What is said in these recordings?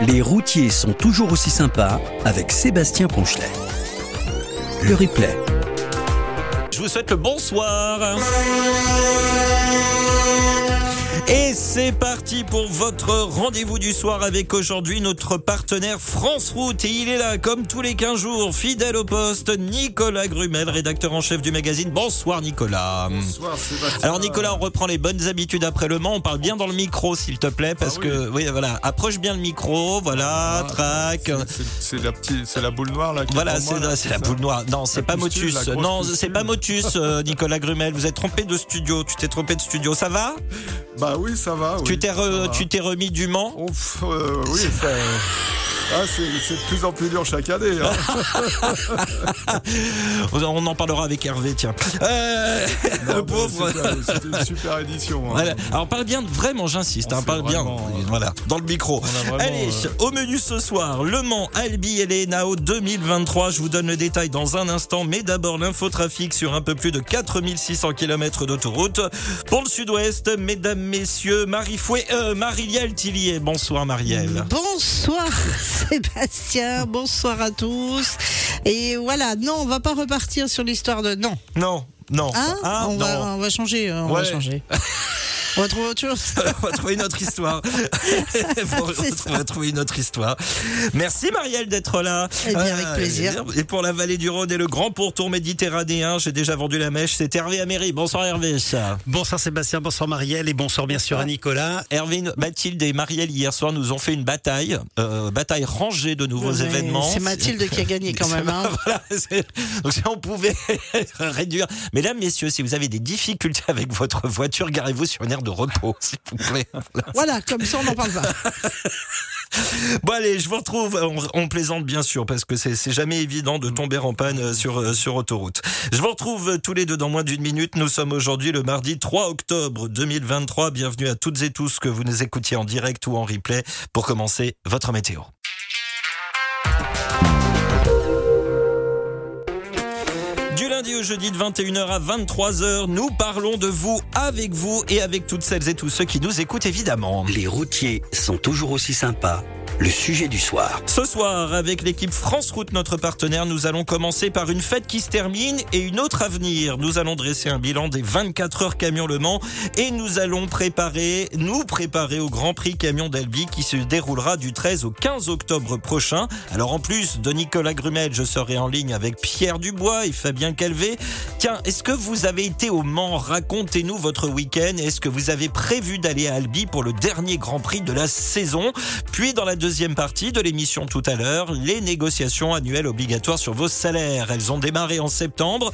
Les routiers sont toujours aussi sympas avec Sébastien Ponchelet. Le replay. Je vous souhaite le bonsoir. Et c'est parti pour votre rendez-vous du soir avec aujourd'hui notre partenaire France Route. Et il est là comme tous les 15 jours, fidèle au poste, Nicolas Grumel, rédacteur en chef du magazine. Bonsoir Nicolas. Bonsoir Sébastien. Alors Nicolas, on reprend les bonnes habitudes après le Mans. On parle bien dans le micro s'il te plaît parce Ah oui. que oui voilà, approche bien le micro, voilà, Ah, trac. c'est- la petite, c'est la boule noire là. Voilà, c'est la boule noire. Non, c'est pas Motus. Non, c'est pas Motus, euh, Nicolas Grumel. Vous êtes trompé de studio. Tu t'es trompé de studio. Ça va? Bah oui, ça va. Tu t'es re- tu t'es remis du Mans pff, euh, oui, ça. Ah, c'est de plus en plus dur chaque année. hein. On en parlera avec Hervé, tiens. Euh, Non, le mais pauvre. c'était- une super édition. hein. Voilà. Alors parle bien, vraiment j'insiste, On hein, parle bien, euh, voilà, dans le micro. vraiment, Allez, euh, au menu ce soir, Le Mans, Albi et Nao 2023. Je vous donne le détail dans un instant, mais d'abord l'infotrafic sur un peu plus de 4600 km d'autoroute. Pour le sud-ouest, mesdames, messieurs, Marie Fouet, euh, Marielle Tillier. Bonsoir Marielle. Bonsoir Sébastien, bonsoir à tous. Et voilà, non, on va pas repartir sur l'histoire de non. Non, non. Hein Ah, on, non. va, on va changer, on va changer. On va trouver autre chose. on va trouver une autre histoire. On va trouver une autre histoire. Merci Marielle d'être là. Eh bien, avec plaisir. Et pour la vallée du Rhône et le grand pourtour méditerranéen, j'ai déjà vendu la mèche. C'est Hervé Améry. Bonsoir Hervé. Bonsoir Sébastien, bonsoir Marielle et bonsoir bien sûr à Nicolas. Hervé, Mathilde et Marielle hier soir nous ont fait une bataille, euh, bataille rangée de nouveaux événements. C'est Mathilde qui a gagné quand même. hein. Voilà, donc si on pouvait réduire. Mesdames, messieurs, si vous avez des difficultés avec votre voiture, garez-vous sur une aire de repos, s'il vous plaît. Voilà. Voilà, comme ça on n'en parle pas. Bon allez, je vous retrouve. On, on plaisante bien sûr parce que c'est c'est jamais évident de tomber en panne euh, sur euh, sur autoroute. Je vous retrouve euh, tous les deux dans moins d'une minute. Nous sommes aujourd'hui le mardi 3 octobre 2023. Bienvenue à toutes et tous que vous nous écoutiez en direct ou en replay pour commencer votre météo. Jeudi de 21h à 23h, nous parlons de vous, avec vous et avec toutes celles et tous ceux qui nous écoutent évidemment. Les routiers sont toujours aussi sympas. Le sujet du soir. Ce soir, avec l'équipe France Route, notre partenaire, nous allons commencer par une fête qui se termine et une autre à venir. Nous allons dresser un bilan des 24 heures camion Le Mans et nous allons préparer, nous préparer au Grand Prix Camion d'Albi qui se déroulera du 13 au 15 octobre prochain. Alors en plus de Nicolas Grumel, je serai en ligne avec Pierre Dubois et Fabien Calvé. Tiens, est-ce que vous avez été au Mans? Racontez-nous votre week-end. Est-ce que vous avez prévu d'aller à Albi pour le dernier Grand Prix de la saison? Puis dans la deuxième partie de l'émission tout à l'heure, les négociations annuelles obligatoires sur vos salaires. Elles ont démarré en septembre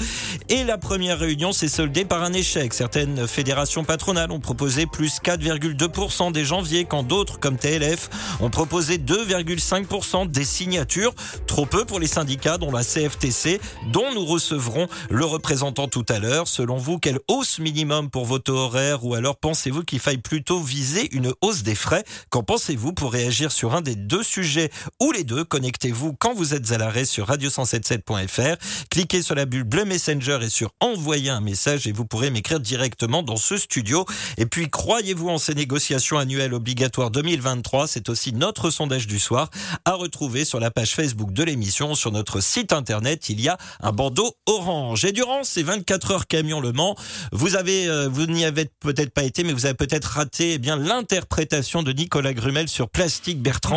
et la première réunion s'est soldée par un échec. Certaines fédérations patronales ont proposé plus 4,2% dès janvier quand d'autres comme TLF ont proposé 2,5% des signatures. Trop peu pour les syndicats dont la CFTC dont nous recevrons le représentant tout à l'heure. Selon vous, quelle hausse minimum pour vos taux horaires? Ou alors pensez-vous qu'il faille plutôt viser une hausse des frais? Qu'en pensez-vous pour réagir sur un des deux sujets ou les deux Connectez-vous quand vous êtes à l'arrêt sur radio177.fr. Cliquez sur la bulle Bleu Messenger et sur envoyer un message et vous pourrez m'écrire directement dans ce studio. Et puis, croyez-vous en ces négociations annuelles obligatoires 2023 C'est aussi notre sondage du soir à retrouver sur la page Facebook de l'émission. Sur notre site internet, il y a un bandeau orange. Et durant ces 24 heures camion Le Mans, vous euh, vous n'y avez peut-être pas été, mais vous avez peut-être raté eh bien l'interprétation de Nicolas Grumel sur Plastique Bertrand,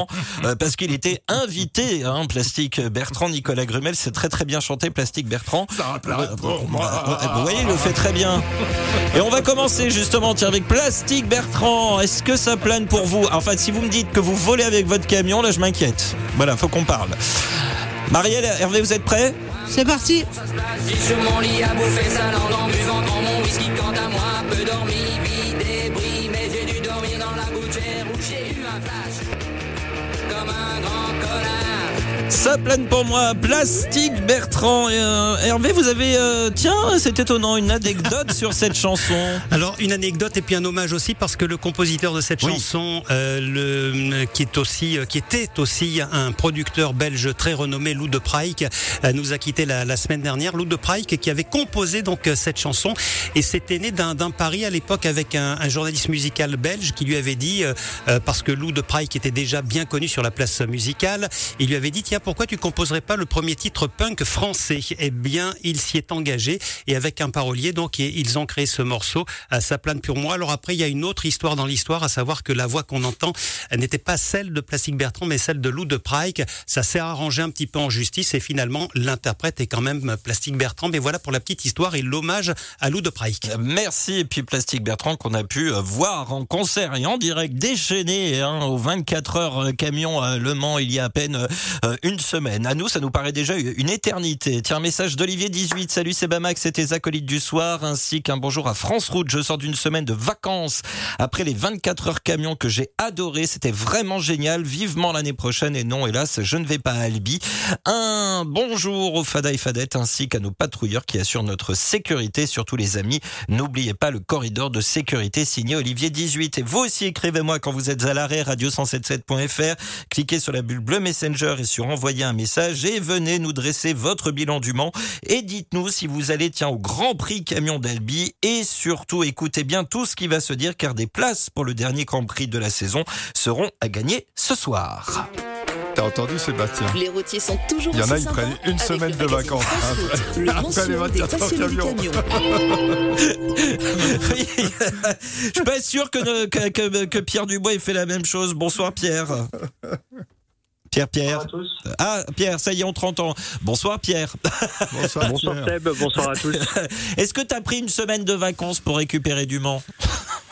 euh, parce qu'il était invité, hein, Plastique Bertrand, Nicolas Grumel, c'est très très bien chanté Plastique Bertrand. Ça rappellerait pour moi. Vous voyez, il le fait très bien. Et on va commencer justement tiens, avec Plastique Bertrand. Est-ce que ça plane pour vous? Enfin, si vous me dites que vous volez avec votre camion, là, je m'inquiète. Voilà, faut qu'on parle. Marielle, Hervé, vous êtes prêts? C'est parti. Ça plane pour moi, Plastique Bertrand. Et, euh, Hervé, vous avez, euh, tiens, c'est étonnant, une anecdote sur cette chanson. Alors une anecdote et puis un hommage aussi parce que le compositeur de cette Oui. chanson, euh, le, qui est aussi, euh, qui était aussi un producteur belge très renommé, Lou de Praik, euh, nous a quitté la, la semaine dernière. Lou de Praik qui avait composé donc euh, cette chanson et c'était né d'un d'un pari à l'époque avec un, un journaliste musical belge qui lui avait dit, euh, euh, parce que Lou de Praik était déjà bien connu sur la place musicale, il lui avait dit tiens pourquoi tu composerais pas le premier titre punk français? Eh bien il s'y est engagé et avec un parolier donc ils ont créé ce morceau à ça plane pour moi. Alors après il y a une autre histoire dans l'histoire à savoir que la voix qu'on entend n'était pas celle de Plastic Bertrand mais celle de Lou de Praik. Ça s'est arrangé un petit peu en justice et finalement l'interprète est quand même Plastic Bertrand. Mais voilà pour la petite histoire et l'hommage à Lou de Praik. Merci. Et puis Plastique Bertrand qu'on a pu euh, voir en concert et en direct déchaîné hein, au 24 heures euh, camion à Le Mans il y a à peine euh, une semaine. À nous, ça nous paraît déjà une éternité. Tiens, message d'Olivier 18. Salut, c'est Bamax et tes acolytes du soir, ainsi qu'un bonjour à France Route. Je sors d'une semaine de vacances après les 24 heures camion que j'ai adoré. C'était vraiment génial. Vivement l'année prochaine. Et non, hélas, je ne vais pas à Albi. Un bonjour aux Fada et Fadettes ainsi qu'à nos patrouilleurs qui assurent notre sécurité. Surtout les amis, n'oubliez pas le corridor de sécurité signé Olivier 18. Et vous aussi, écrivez-moi quand vous êtes à l'arrêt radio177.fr. Cliquez sur la bulle bleue Messenger et sur envoyer un message et venez nous dresser votre bilan du Mans. Et dites-nous si vous allez, tiens, au Grand Prix Camion d'Albi. Et surtout, écoutez bien tout ce qui va se dire car des places pour le dernier Grand Prix de la saison seront à gagner ce soir. T'as entendu Sébastien Les routiers sont toujours Il y en a, ils prennent une semaine de vacances. France Route, le Après les des 24 heures camion. je suis pas sûr que, que, que- que Pierre Dubois ait fait la même chose. Bonsoir Pierre. Pierre, Pierre. Ah, Pierre, ça y est, on 30 ans. Bonsoir Pierre. Bonsoir, Bonsoir Pierre. Seb, bonsoir à tous. Est-ce que tu as pris une semaine de vacances pour récupérer du Mans?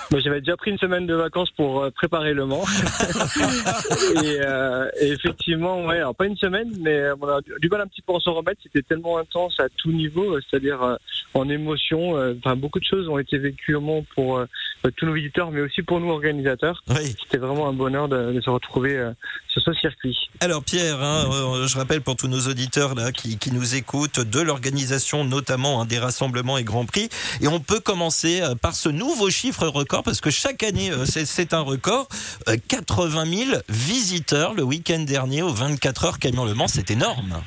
Moi, J'avais déjà pris une semaine de vacances pour euh, préparer le Mans. et, euh, et effectivement, ouais, alors pas une semaine, mais on a du- mal un petit peu à s'en remettre. C'était tellement intense à tout niveau, euh, c'est-à-dire euh, en émotion. euh, Enfin, beaucoup de choses ont été vécues au Mans pour euh, tous nos visiteurs, mais aussi pour nous organisateurs. Oui. C'était vraiment un bonheur de, de se retrouver euh, sur ce circuit. Alors Pierre, hein, euh, je rappelle pour tous nos auditeurs là qui, qui nous écoutent de l'organisation notamment hein, des rassemblements et Grands Prix. Et on peut commencer euh, par ce nouveau chiffre record parce que chaque année euh, c'est- un record. Euh, 80 000 visiteurs le week-end dernier au 24 heures Camion Le Mans, c'est énorme.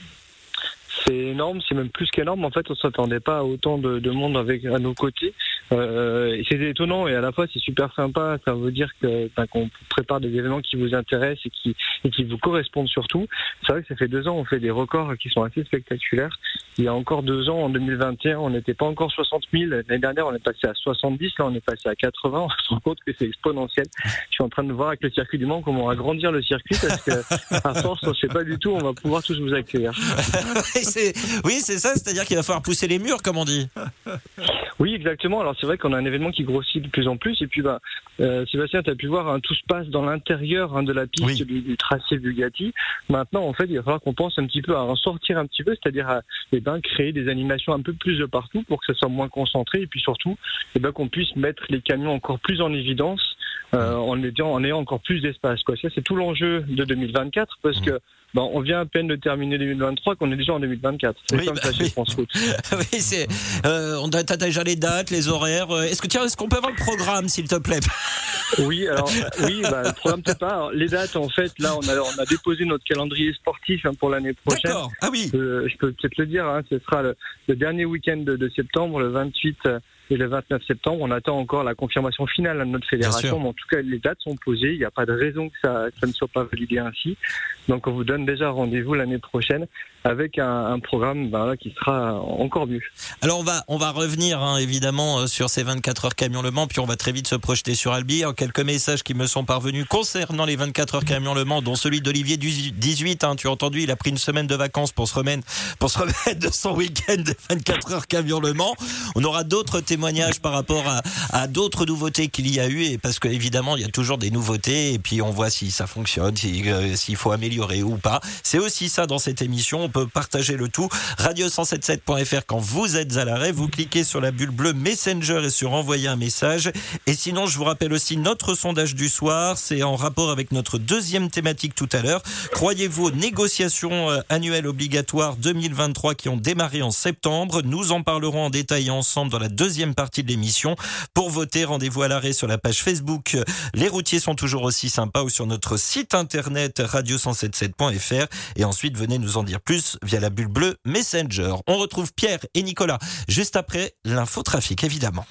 C'est énorme, c'est même plus qu'énorme. En fait, on s'attendait pas à autant de, de monde avec à nos côtés. Euh, c'est étonnant et à la fois c'est super sympa. Ça veut dire que ben, qu'on prépare des événements qui vous intéressent et qui et qui vous correspondent surtout. C'est vrai que ça fait deux ans on fait des records qui sont assez spectaculaires. Il y a encore deux ans, en 2021, on n'était pas encore 60 000. L'année dernière, on est passé à 70. Là, on est passé à 80. On se rend compte que c'est exponentiel. Je suis en train de voir avec le circuit du Mans comment agrandir le circuit parce que à force, on ne sait pas du tout. On va pouvoir tous vous accueillir. Oui, c'est ça, c'est-à-dire qu'il va falloir pousser les murs, comme on dit. Oui, exactement. Alors c'est vrai qu'on a un événement qui grossit de plus en plus. Et puis, bah, euh, Sébastien, tu as pu voir, hein, tout se passe dans l'intérieur hein, de la piste Oui. du, du tracé Bugatti. Maintenant, en fait, il va falloir qu'on pense un petit peu à en sortir un petit peu, c'est-à-dire à ben, créer des animations un peu plus de partout pour que ça soit moins concentré. Et puis surtout, eh ben, qu'on puisse mettre les camions encore plus en évidence euh, en, ayant, en ayant encore plus d'espace. Quoi. Ça, c'est tout l'enjeu de 2024 parce que ben, on vient à peine de terminer 2023 qu'on est déjà en 2024. C'est Oui, comme bah ça chez oui. France Route. oui, c'est. Euh, on a t'as déjà les dates, les horaires. Euh, Est-ce que tiens, est-ce qu'on peut avoir le programme, s'il te plaît? Oui, alors oui, bah, le programme peut pas. Alors, les dates, en fait, là, on a, on a déposé notre calendrier sportif hein, pour l'année prochaine. D'accord. Ah oui. Euh, je peux peut-être le dire, hein, ce sera le, le dernier week-end de, de septembre, le 28 et le 29 septembre. On attend encore la confirmation finale de notre fédération, mais en tout cas, les dates sont posées. Il n'y a pas de raison que ça, ça ne soit pas validé ainsi. Donc, on vous donne déjà rendez-vous l'année prochaine avec un, un programme ben, là, qui sera encore mieux. Alors on va on va revenir hein, évidemment euh, sur ces 24 heures camion Le Mans, puis on va très vite se projeter sur Albi. Quelques messages qui me sont parvenus concernant les 24 heures camion Le Mans, dont celui d'Olivier 18. Hein, tu as entendu, il a pris une semaine de vacances pour se remettre pour se remettre de son week-end de 24 heures camion Le Mans. On aura d'autres témoignages par rapport à, d'autres nouveautés qu'il y a eu, et parce que évidemment il y a toujours des nouveautés, et puis on voit si ça fonctionne, euh, s'il faut améliorer ou pas. C'est aussi ça dans cette émission. On peut partager le tout. Radio177.fr quand vous êtes à l'arrêt, vous cliquez sur la bulle bleue Messenger et sur envoyer un message. Et sinon, je vous rappelle aussi notre sondage du soir. C'est en rapport avec notre deuxième thématique tout à l'heure. Croyez-vous aux négociations euh, annuelles obligatoires 2023 qui ont démarré en septembre? Nous en parlerons en détail ensemble dans la deuxième partie de l'émission. Pour voter, rendez-vous à l'arrêt sur la page Facebook. Les routiers sont toujours aussi sympas ou sur notre site internet radio177.fr. Et ensuite, venez nous en dire plus via la bulle bleue Messenger. On retrouve Pierre et Nicolas juste après l'infotrafic, évidemment.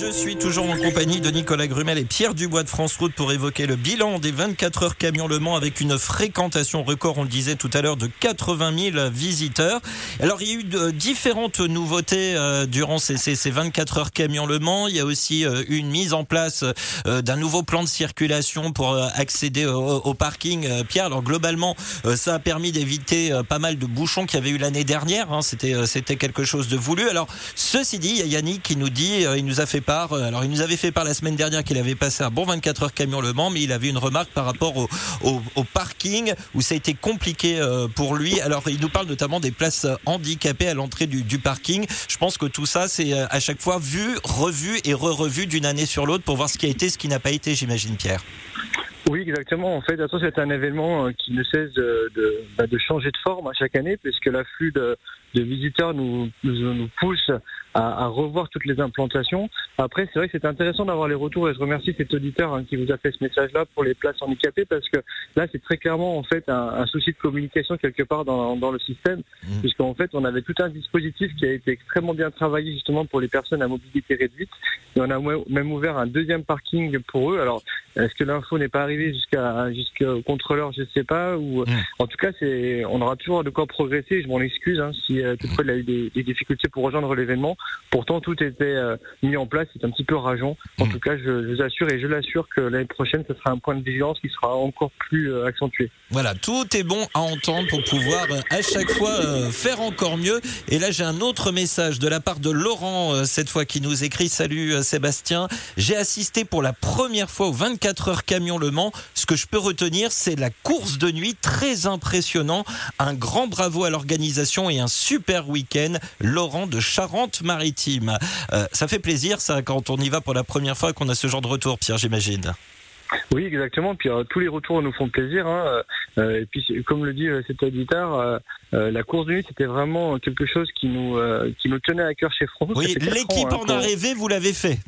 Je suis toujours en compagnie de Nicolas Grumel et Pierre Dubois de France Route pour évoquer le bilan des 24 heures camion Le Mans avec une fréquentation record, on le disait tout à l'heure, de 80 000 visiteurs. Alors il y a eu différentes nouveautés euh, durant ces, ces, ces 24 heures camion Le Mans. Il y a aussi euh, une mise en place euh, d'un nouveau plan de circulation pour accéder au, parking. Pierre, alors globalement, ça a permis d'éviter pas mal de bouchons qu'il y avait eu l'année dernière. hein. C'était c'était quelque chose de voulu. Alors ceci dit, il y a Yannick qui nous dit, il nous a fait euh, Alors il nous avait fait part la semaine dernière qu'il avait passé un bon 24 heures camion Le Mans, mais il avait une remarque par rapport au, parking où ça a été compliqué euh, pour lui. Alors il nous parle notamment des places euh, handicapées à l'entrée du, parking. Je pense que tout ça, c'est à chaque fois vu, revu et re-revu d'une année sur l'autre pour voir ce qui a été, ce qui n'a pas été, j'imagine, Pierre. Oui, exactement. En fait, c'est un événement qui ne cesse bah, de changer de forme à chaque année, puisque l'afflux de, de visiteurs nous, nous, nous pousse à, à revoir toutes les implantations. Après, c'est vrai que c'est intéressant d'avoir les retours, et je remercie cet auditeur hein, qui vous a fait ce message-là pour les places handicapées, parce que là, c'est très clairement en fait un, un souci de communication quelque part dans, dans le système, Mhm. puisqu'en fait, on avait tout un dispositif qui a été extrêmement bien travaillé justement pour les personnes à mobilité réduite, et on a même ouvert un deuxième parking pour eux. Alors, est-ce que l'info n'est pas arrivée jusqu'à jusqu'au contrôleur? Je ne sais pas. Ou Mm. en tout cas, c'est on aura toujours de quoi progresser. Je m'en excuse hein, si euh, toutefois il a eu des, des difficultés pour rejoindre l'événement. Pourtant, tout était euh, mis en place. C'est un petit peu rageant. En Mm. tout cas, je, je vous assure et je l'assure que l'année prochaine, ce sera un point de vigilance qui sera encore plus euh, accentué. Voilà, tout est bon à entendre pour pouvoir à chaque fois faire encore mieux. Et là, j'ai un autre message de la part de Laurent, cette fois qui nous écrit Salut Sébastien, j'ai assisté pour la première fois aux 24 heures camion Le Mans. Ce que je peux retenir, c'est la course de nuit très impressionnant. Un grand bravo à l'organisation et un super week-end. Laurent de Charente-Maritime. Euh, ça fait plaisir, ça, quand on y va pour la première fois, qu'on a ce genre de retour, Pierre, j'imagine. Oui, exactement. Puis euh, tous les retours nous font plaisir. Hein. Euh, et puis, comme le dit euh, cet auditeur, euh, euh, la course de nuit, c'était vraiment quelque chose qui nous qui nous tenait à cœur chez France. Oui, l'équipe hein, en a rêvé, vous l'avez fait.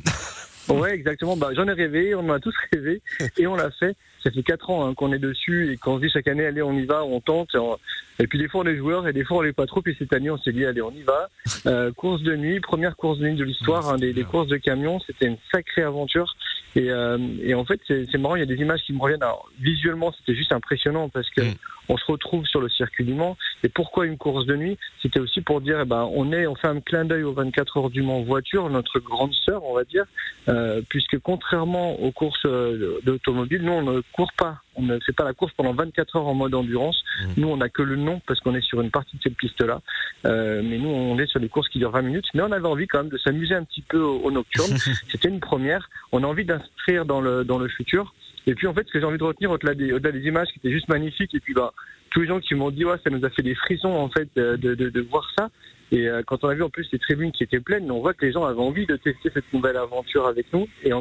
Ouais, exactement. Bah, j'en ai rêvé, on en a tous rêvé, et on l'a fait. Ça fait quatre ans hein, qu'on est dessus et qu'on se dit chaque année, allez, on y va, on tente. Et, on- et puis des fois on est joueur et des fois on l'est pas trop. Puis cette année, on s'est dit, allez, on y va. Euh, course de nuit, première course de nuit de l'histoire, hein, des, des courses de camions. C'était une sacrée aventure. Et, euh, et en fait, c'est marrant. Il y a des images qui me reviennent. Alors, visuellement, c'était juste impressionnant parce que Mm. On se retrouve sur le circuit du Mans. Et pourquoi une course de nuit? C'était aussi pour dire, eh ben, on est, on fait un clin d'œil aux 24 heures du Mans voiture, notre grande sœur, on va dire. Euh, puisque contrairement aux courses euh, d'automobile, nous on ne court pas, on ne fait pas la course pendant 24 heures en mode endurance. Mhm. Nous on n'a que le nom parce qu'on est sur une partie de cette piste-là. Euh, mais nous on est sur des courses qui durent 20 minutes. Mais on avait envie quand même de s'amuser un petit peu au, au nocturne. C'était une première. On a envie d'inscrire dans le dans le futur. Et puis en fait, ce que j'ai envie de retenir au-delà des, images qui étaient juste magnifiques, et puis bah, tous les gens qui m'ont dit ouais, ça nous a fait des frissons en fait de, de, voir ça. Et euh, quand on a vu en plus les tribunes qui étaient pleines, on voit que les gens avaient envie de tester cette nouvelle aventure avec nous. Et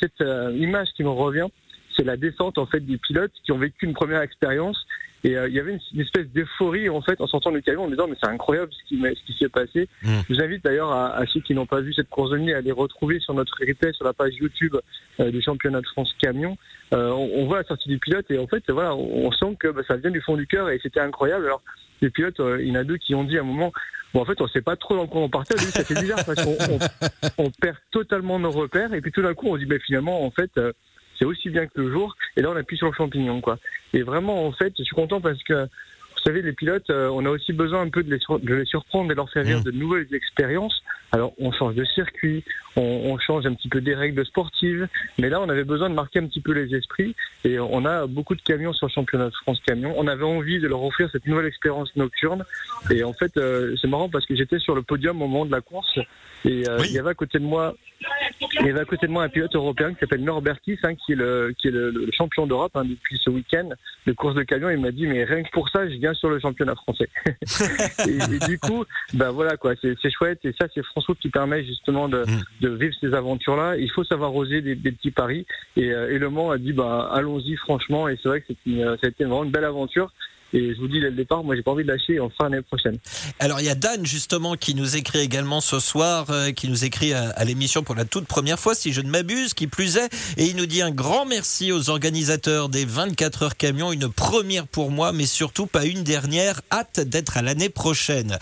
cette euh, image qui me revient, c'est la descente en fait des pilotes qui ont vécu une première expérience. Et euh, il y avait une, une espèce d'euphorie en fait en sortant du camion en disant mais c'est incroyable ce qui, ce qui s'est passé. Mm. Je vous invite d'ailleurs à, à ceux qui n'ont pas vu cette course de nuit à les retrouver sur notre replay sur la page YouTube euh, du championnat de France camion. Euh, on, on voit la sortie du pilote et en fait voilà on, on sent que bah, ça vient du fond du cœur et c'était incroyable. Alors les pilotes, il y en a deux qui ont dit à un moment Bon, en fait, on sait pas trop dans quoi on partait. Ça fait bizarre parce qu'on on, on perd totalement nos repères. Et puis tout d'un coup, on dit, mais finalement, en fait, euh, c'est aussi bien que le jour. Et là, on appuie sur le champignon, quoi. Et vraiment, en fait, je suis content parce que savez, les pilotes, euh, on a aussi besoin un peu de les, sur- de les surprendre, de leur faire vivre Mm. de nouvelles expériences. Alors, on change de circuit, on, on change un petit peu des règles sportives, mais là, on avait besoin de marquer un petit peu les esprits. Et on a beaucoup de camions sur le championnat de France camion. On avait envie de leur offrir cette nouvelle expérience nocturne. Et en fait, euh, c'est marrant parce que j'étais sur le podium au moment de la course et euh, Oui. il y avait à côté de moi, il y avait à côté de moi un pilote européen qui s'appelle Norbertis, hein, qui est le qui est le, le champion d'Europe hein, depuis ce week-end de course de camion. Il m'a dit mais rien que pour ça, je viens sur le championnat français. et, et du coup, ben voilà quoi, c'est chouette et ça c'est François qui permet justement de, Mm. de vivre ces aventures-là. Il faut savoir oser des, des petits paris et, euh, et Le Mans a dit bah allons-y franchement et c'est vrai que c'est une, ça a été vraiment une belle aventure. Et je vous dis dès le départ, moi j'ai pas envie de lâcher, on le fera l'année prochaine. Alors il y a Dan justement qui nous écrit également ce soir, euh, qui nous écrit à, à l'émission pour la toute première fois, si je ne m'abuse, qui plus est, et il nous dit un grand merci aux organisateurs des 24 heures camion, une première pour moi, mais surtout pas une dernière, hâte d'être à l'année prochaine.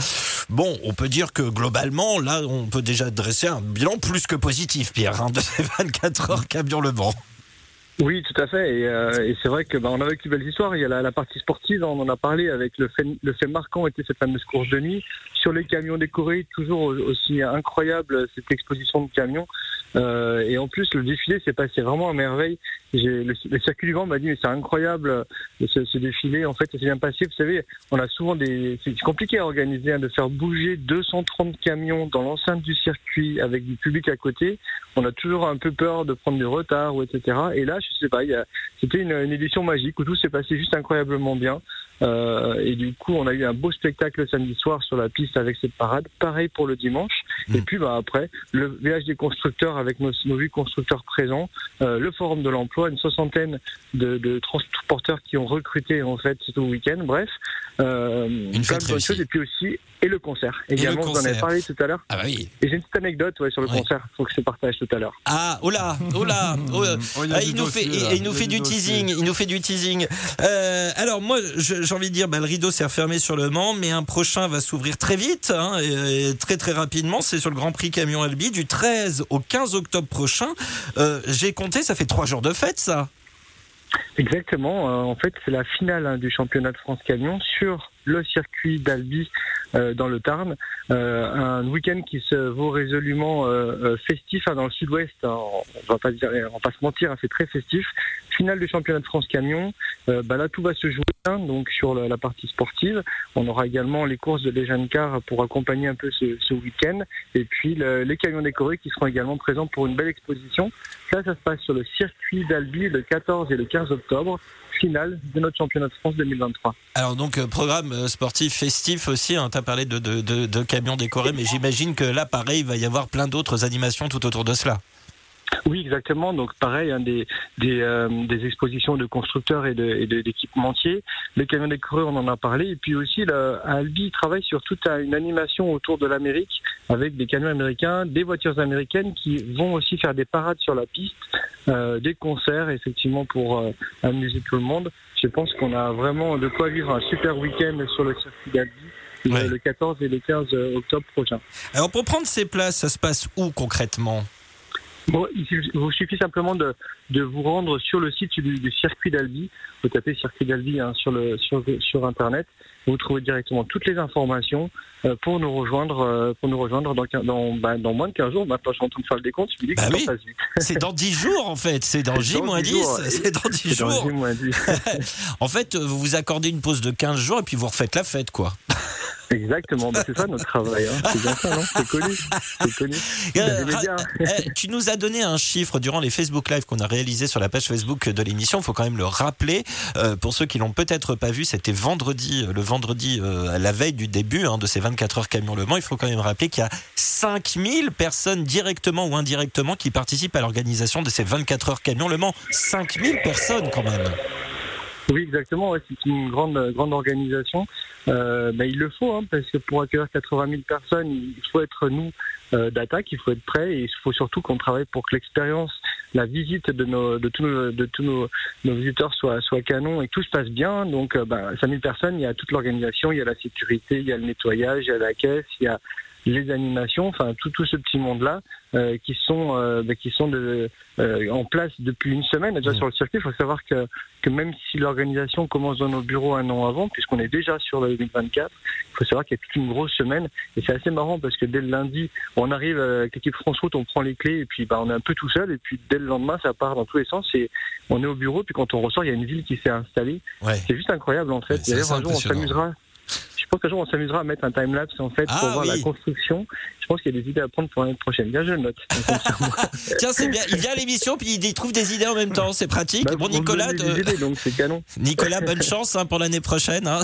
Bon, on peut dire que globalement, là, on peut déjà dresser un bilan plus que positif, Pierre, hein, de ces 24 heures camion Le Mans. Oui, tout à fait. Et, euh, c'est vrai que bah, on a vécu de belles histoires. Il y a la, partie sportive, on en a parlé avec le fait, le fait marquant était cette fameuse course de nuit. Sur les camions décorés, toujours au- aussi incroyable cette exposition de camions. Euh, et en plus, le défilé s'est passé vraiment à merveille. Le, le circuit du vent m'a dit mais c'est incroyable euh, ce, ce défilé. En fait, ça s'est bien passé. Vous savez, on a souvent des, c'est compliqué à organiser hein, de faire bouger 230 camions dans l'enceinte du circuit avec du public à côté. On a toujours un peu peur de prendre du retard ou etc. Et là, je sais pas, c'était une, une édition magique où tout s'est passé juste incroyablement bien. Euh, et du coup, on a eu un beau spectacle le samedi soir sur la piste avec cette parade. Pareil pour le dimanche. Et puis, bah, après, le village des constructeurs avec nos, nos huit constructeurs présents, euh, le forum de l'emploi, une soixantaine de, de transporteurs qui ont recruté en fait ce week-end. Bref, euh, plein fête de bonnes réussie. choses. Et puis aussi, et le concert. le Également, vous en avez parlé tout à l'heure. Ah bah oui. Et j'ai une petite anecdote ouais, sur le Ouais. concert. Faut que je te partage tout à l'heure. Ah, oh là, oh là, oh, euh, Oh, il ah, du il nous fait, il, là. il nous Il fait du teasing, il nous fait du teasing. Euh, alors moi, j'ai envie de dire, bah, le rideau s'est refermé sur le Mans, mais un prochain va s'ouvrir très vite, hein, et, et très très rapidement. C'est sur le Grand Prix Camion Albi du 13 au 15 octobre prochain. Euh, j'ai compté, ça fait trois jours de fête, ça? Exactement. Euh, en fait, c'est la finale hein, du championnat de France camion sur le circuit d'Albi euh, dans le Tarn. Euh, un week-end qui se vaut résolument euh, festif hein, dans le sud-ouest. hein. on va pas dire, on va pas se mentir, hein, c'est très festif. Finale du championnat de France camion. Bah là, tout va se jouer donc sur la, partie sportive. On aura également les courses de Legend Car pour accompagner un peu ce, week-end. Et puis le- les camions décorés qui seront également présents pour une belle exposition. Ça, ça se passe sur le circuit d'Albi le 14 et le 15 octobre, finale de notre championnat de France 2023. Alors donc euh, programme euh, sportif festif aussi. Hein, T'as parlé de, de, de, de camions décorés, mais j'imagine que là, pareil, il va y avoir plein d'autres animations tout autour de cela. Oui, exactement. Donc pareil, hein, des, des, euh, des expositions de constructeurs et de- et de- d'équipementiers. Les camions décorés, on en a parlé. Et puis aussi, à Albi, ils travaillent sur toute une animation autour de l'Amérique avec des camions américains, des voitures américaines qui vont aussi faire des parades sur la piste, euh, des concerts, effectivement, pour euh, amuser tout le monde. Je pense qu'on a vraiment de quoi vivre un super week-end sur le circuit d'Albi. le- Ouais. Le 14 et le 15 octobre prochain. Alors pour prendre ces places, ça se passe où concrètement? Bon, il vous suffit simplement de, de vous rendre sur le site du, du circuit d'Albi. Vous tapez circuit d'Albi hein, sur, le, sur, sur Internet. Vous trouvez directement toutes les informations euh, pour nous rejoindre, euh, pour nous rejoindre dans, dans, bah, dans moins de 15 jours. Maintenant, je suis en train de faire le décompte. Je me dis que Bah oui. temps passe vite. C'est dans 10 jours en fait, c'est dans C'est dans J-10, 10 jours. c'est dans 10 C'est dans jours. le moins dix. En fait, vous vous accordez une pause de 15 jours et puis vous refaites la fête quoi. Exactement. C'est ça notre travail. Hein. C'est bien ça, non? C'est connu. Euh. Eh, tu nous as donné un chiffre durant les Facebook Live qu'on a réalisé sur la page Facebook de l'émission. Il faut quand même le rappeler. Euh, pour ceux qui l'ont peut-être pas vu, c'était vendredi, euh, le vendredi, euh, à la veille du début hein, de ces 24 heures camion Le Mans. Il faut quand même rappeler qu'il y a 5000 personnes directement ou indirectement qui participent à l'organisation de ces 24 heures camion Le Mans. 5000 personnes quand même. Oui, exactement. c'est une grande, grande organisation. Euh, ben, il le faut, hein, parce que pour accueillir 80 000 personnes, il faut être nous euh, d'attaque, il faut être prêt, et il faut surtout qu'on travaille pour que l'expérience, la visite de nos, de tous nos, de tous nos, nos visiteurs soit, soit canon et que tout se passe bien. Donc, ben, 5 000 personnes, il y a toute l'organisation, il y a la sécurité, il y a le nettoyage, il y a la caisse, il y a les animations, enfin tout, tout ce petit monde-là euh, qui sont euh, bah, qui sont de, euh, en place depuis une semaine déjà Mmh. sur le circuit. Il faut savoir que, que même si l'organisation commence dans nos bureaux un an avant, puisqu'on est déjà sur le 2024, il faut savoir qu'il y a toute une grosse semaine et c'est assez marrant parce que dès le lundi, on arrive avec l'équipe France Route, on prend les clés et puis bah, on est un peu tout seul et puis dès le lendemain ça part dans tous les sens et on est au bureau puis quand on ressort il y a une ville qui s'est installée. Ouais. C'est juste incroyable en fait. D'ailleurs un jour on s'amusera. Je pense qu'un jour on s'amusera à mettre un timelapse en fait Ah, pour voir oui. la construction. Je pense qu'il y a des idées à prendre pour l'année prochaine. Bien je le note. Tiens, c'est bien. Il vient à l'émission puis il trouve des idées en même temps. C'est pratique. bah, bon, Nicolas, donnez des de- idées, donc c'est canon. Nicolas, bonne chance hein, pour l'année prochaine. hein.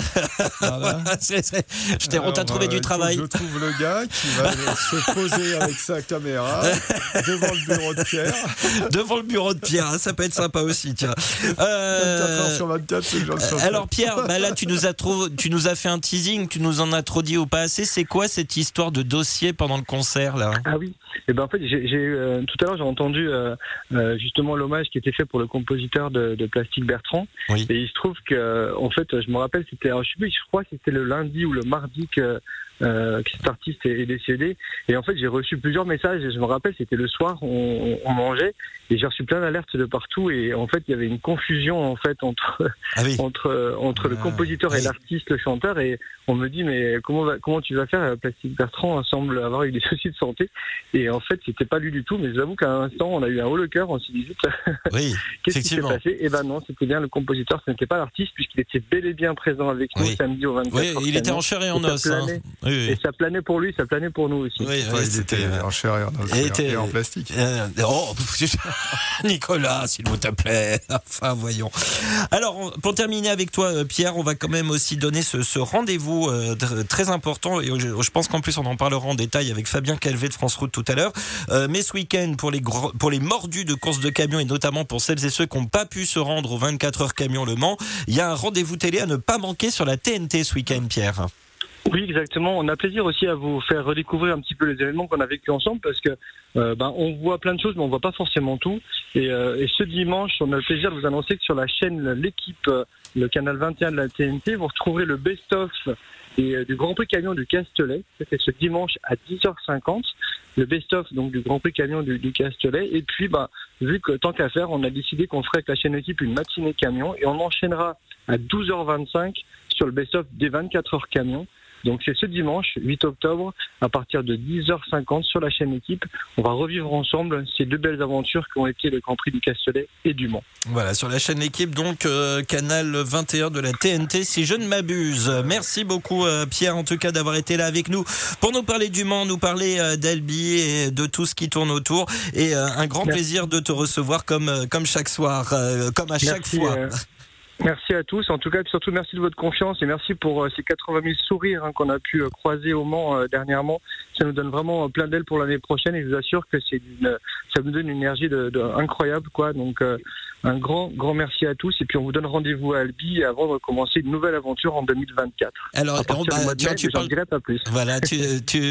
Voilà. C'est- c'est- Je t'ai, on t'a trouvé euh, du travail. Je trouve le gars qui va se poser avec sa caméra devant le bureau de Pierre. Devant le bureau de Pierre, hein, ça peut être sympa aussi. Tiens. 24 Euh, heures sur 24, c'est alors Pierre, bah là tu nous as trop, tu nous as fait un teasing, tu nous en as trop dit ou pas assez. C'est quoi cette histoire de dossier pendant le concert là? Ah oui. Et ben en fait, j'ai, euh, tout à l'heure j'ai entendu euh, euh, justement l'hommage qui était fait pour le compositeur de, de Plastique Bertrand. Oui. Et il se trouve que en fait, je me rappelle, c'était, alors, je sais plus, je crois que c'était le lundi ou le mardi que, euh, cet artiste est, est décédé. Et en fait, j'ai reçu plusieurs messages. Et je me rappelle, c'était le soir, on, on mangeait et j'ai reçu plein d'alertes de partout. Et en fait, il y avait une confusion en fait entre Ah oui. entre entre le Ah, compositeur et l'artiste, le chanteur, et on me dit mais comment va, comment tu vas faire euh, Plastique Bertrand semble avoir eu des soucis de santé, et en fait c'était pas lui du tout, mais j'avoue qu'à un instant on a eu un haut le cœur, on s'est dit Oui, qu'est-ce qui s'est passé? Et ben non, c'était bien le compositeur, ce n'était pas l'artiste puisqu'il était bel et bien présent avec nous samedi au 24. Oui, il était en chair et en os. hein. Planait. Oui, oui. Et ça planait pour lui, ça planait pour nous aussi. Oui, il c'était- était en chair et en et- en plastique. Euh, oh, Nicolas, s'il vous plaît. Enfin, voyons. Alors, pour terminer avec toi, euh, Pierre, on va quand même aussi donner ce, ce rendez-vous euh, tr- très important. Et je, je pense qu'en plus, on en parlera en détail avec Fabien Calvé de France Route tout à l'heure. Euh, mais ce week-end, pour les, gros- pour les mordus de course de camion et notamment pour celles et ceux qui n'ont pas pu se rendre aux 24 heures camion Le Mans, il y a un rendez-vous télé à ne pas manquer sur la TNT ce week-end, Pierre. Oui, exactement. On a plaisir aussi à vous faire redécouvrir un petit peu les événements qu'on a vécu ensemble parce que euh, ben, on voit plein de choses, mais on voit pas forcément tout. Et, euh, et ce dimanche, on a le plaisir de vous annoncer que sur la chaîne L'équipe, euh, le canal 21 de la TNT, vous retrouverez le best-of du Grand Prix camion du Castellet. C'est ce dimanche à 10h50. Le best-of donc du Grand Prix camion du, du Castellet. Et puis, ben, vu que tant qu'à faire, on a décidé qu'on ferait avec la chaîne Équipe une matinée camion et on enchaînera à 12h25 sur le best-of des 24 heures camion. Donc c'est ce dimanche, 8 octobre, à partir de 10h50 sur la chaîne Équipe. On va revivre ensemble ces deux belles aventures qui ont été le Grand Prix du Castellet et du Mans. Voilà, sur la chaîne L'équipe, donc euh, canal 21 de la TNT, si je ne m'abuse. Merci beaucoup euh, Pierre, en tout cas, d'avoir été là avec nous pour nous parler du Mans, nous parler euh, d'Albi et de tout ce qui tourne autour. Et un grand Merci. plaisir de te recevoir comme, comme chaque soir, comme à chaque Merci, fois. Merci à tous. En tout cas, surtout merci de votre confiance et merci pour euh, ces 80 000 sourires hein, qu'on a pu euh, croiser au Mans euh, dernièrement. Ça nous donne vraiment plein d'ailes pour l'année prochaine et je vous assure que c'est une, ça nous donne une énergie de, de- incroyable, quoi. Donc un grand, grand merci à tous et puis on vous donne rendez-vous à Albi avant de recommencer une nouvelle aventure en 2024. Alors, bah, tiens, mai, tu parles- pas plus. Voilà, tu, tu,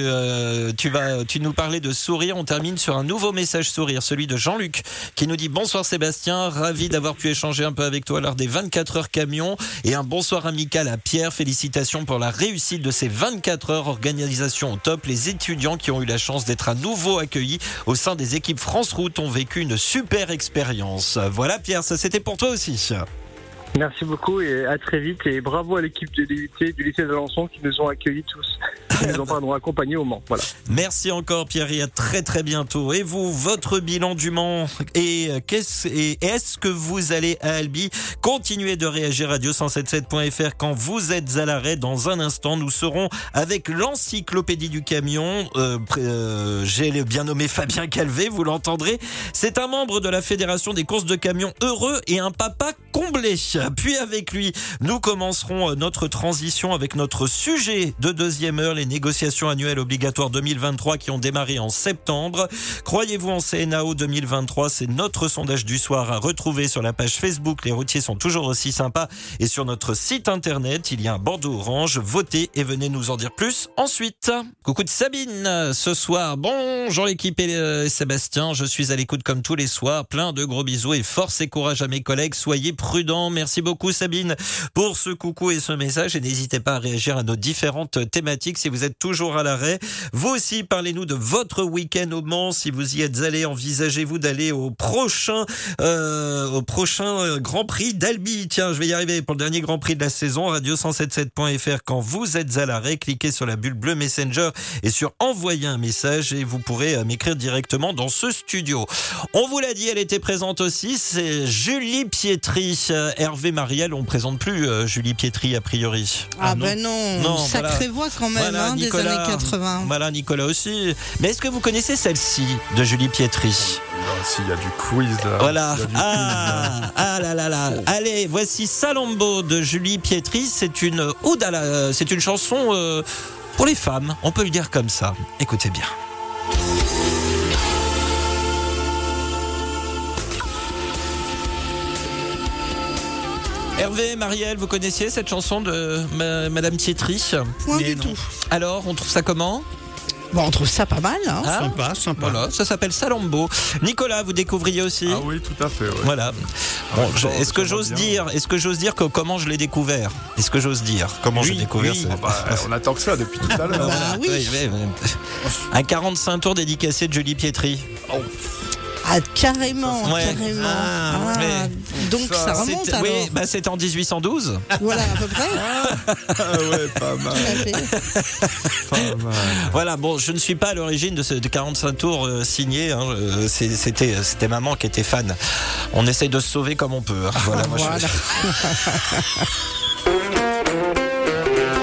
tu vas, tu nous parlais de sourire. On termine sur un nouveau message sourire, celui de Jean-Luc, qui nous dit bonsoir Sébastien, ravi d'avoir pu échanger un peu avec toi lors des 24 heures camion et un bonsoir amical à Pierre. Félicitations pour la réussite de ces 24 heures organisation au top. Les étudiants qui ont eu la chance d'être à nouveau accueillis au sein des équipes France Route ont vécu une super expérience. Voilà Pierre, ça c'était pour toi aussi. Merci beaucoup et à très vite et bravo à l'équipe de l'UT du lycée d'Alençon qui nous ont accueillis tous, qui nous ont pardon, accompagnés au Mans. Voilà. Merci encore Pierre et à très très bientôt. Et vous, votre bilan du Mans et euh, qu'est-ce et est-ce que vous allez à Albi? Continuez de réagir radio177.fr quand vous êtes à l'arrêt. Dans un instant, nous serons avec l'encyclopédie du camion. Euh, euh, J'ai le bien nommé Fabien Calvé, vous l'entendrez. C'est un membre de la Fédération des courses de camions heureux et un papa comblé. Puis avec lui, nous commencerons euh, notre transition avec notre sujet de deuxième heure, les négociations annuelles obligatoires 2023 qui ont démarré en septembre. Croyez-vous en CNAO 2023 C'est notre sondage du soir à retrouver sur la page Facebook. Les routiers sont toujours aussi sympas. Et sur notre site internet, il y a un bandeau orange. Votez et venez nous en dire plus ensuite. Coucou de Sabine ce soir. Bonjour l'équipe et euh, Sébastien. Je suis à l'écoute comme tous les soirs. Plein de gros bisous et force et courage à mes collègues. Soyez prudents. prudent. Merci beaucoup Sabine pour ce coucou et ce message et n'hésitez pas à réagir à nos différentes thématiques si vous êtes toujours à l'arrêt. Vous aussi, parlez-nous de votre week-end au Mans. Si vous y êtes allé, envisagez-vous d'aller au prochain, euh, au prochain euh, Grand Prix d'Albi? Tiens, je vais y arriver pour le dernier Grand Prix de la saison. Radio177.fr. Quand vous êtes à l'arrêt, cliquez sur la bulle bleue Messenger et sur envoyer un message et vous pourrez euh, m'écrire directement dans ce studio. On vous l'a dit, elle était présente aussi. C'est Julie Pietri. Euh, Hervé Marielle, on présente plus euh, Julie Pietri a priori. Ah, ben non, Non, sacrée voilà. voix quand même Voilà, hein, des Nicolas. années 80. Voilà, Nicolas aussi. Mais est-ce que vous connaissez celle-ci de Julie Pietri? Ah, S'il y a du quiz là. Voilà. quiz, là. Ah, ah là là là. Allez, voici Salambo de Julie Pietri. C'est une ode à la- c'est une chanson euh, pour les femmes. On peut le dire comme ça. Écoutez bien. Hervé, Marielle, vous connaissiez cette chanson de ma- Madame Pietri Point Mais du non. tout. Alors, on trouve ça comment? Bon, on trouve ça pas mal. Hein. Ah, Sympa, sympa. Voilà, ça s'appelle Salambo. Nicolas, vous découvriez aussi? Ah oui, tout à fait. ouais. Voilà. Ah, Bon, ouais, je- bon, est-ce que j'ose bien. dire, est-ce que j'ose dire que comment je l'ai découvert? Est-ce que j'ose dire comment Oui, j'ai découvert oui. ce- Ah bah, on attend que ça depuis tout à l'heure. Bah oui. Oui, oui, oui. Un 45 tours dédicacé de Julie Pietri. Ah, carrément, Ouais. carrément. Ah, Ah. Donc ça, Ça, remonte C'était- alors. oui, bah, c'était en 1812. Voilà, à peu près. Ah ouais, pas mal. Tout à fait. Pas mal. Voilà, bon, je ne suis pas à l'origine de ce de 45 tours euh, signé. hein, euh, c'est- C'était c'était maman qui était fan. On essaye de se sauver comme on peut. hein. Voilà, moi, je-.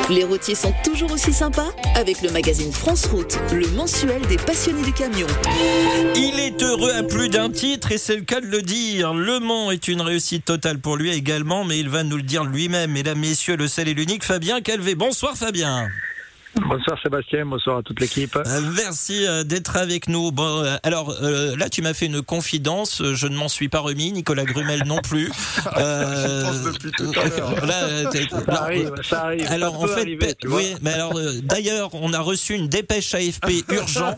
Les routiers sont toujours aussi sympas avec le magazine France Route, le mensuel des passionnés du camion. Il est heureux à plus d'un titre et c'est le cas de le dire. Le Mans est une réussite totale pour lui également, mais il va nous le dire lui-même. Mesdames, messieurs, le seul et l'unique Fabien Calvé. Bonsoir Fabien. Bonsoir Sébastien, bonsoir à toute l'équipe. Euh, Merci euh, d'être avec nous. Bon, euh, alors euh, là, tu m'as fait une confidence. Je ne m'en suis pas remis. Nicolas Grumel non plus. Euh, pense depuis tout à l'heure. là, t'es- Ça arrive, ça arrive. alors ça en fait, arriver, vois. oui, mais alors euh, d'ailleurs, on a reçu une dépêche AFP urgent.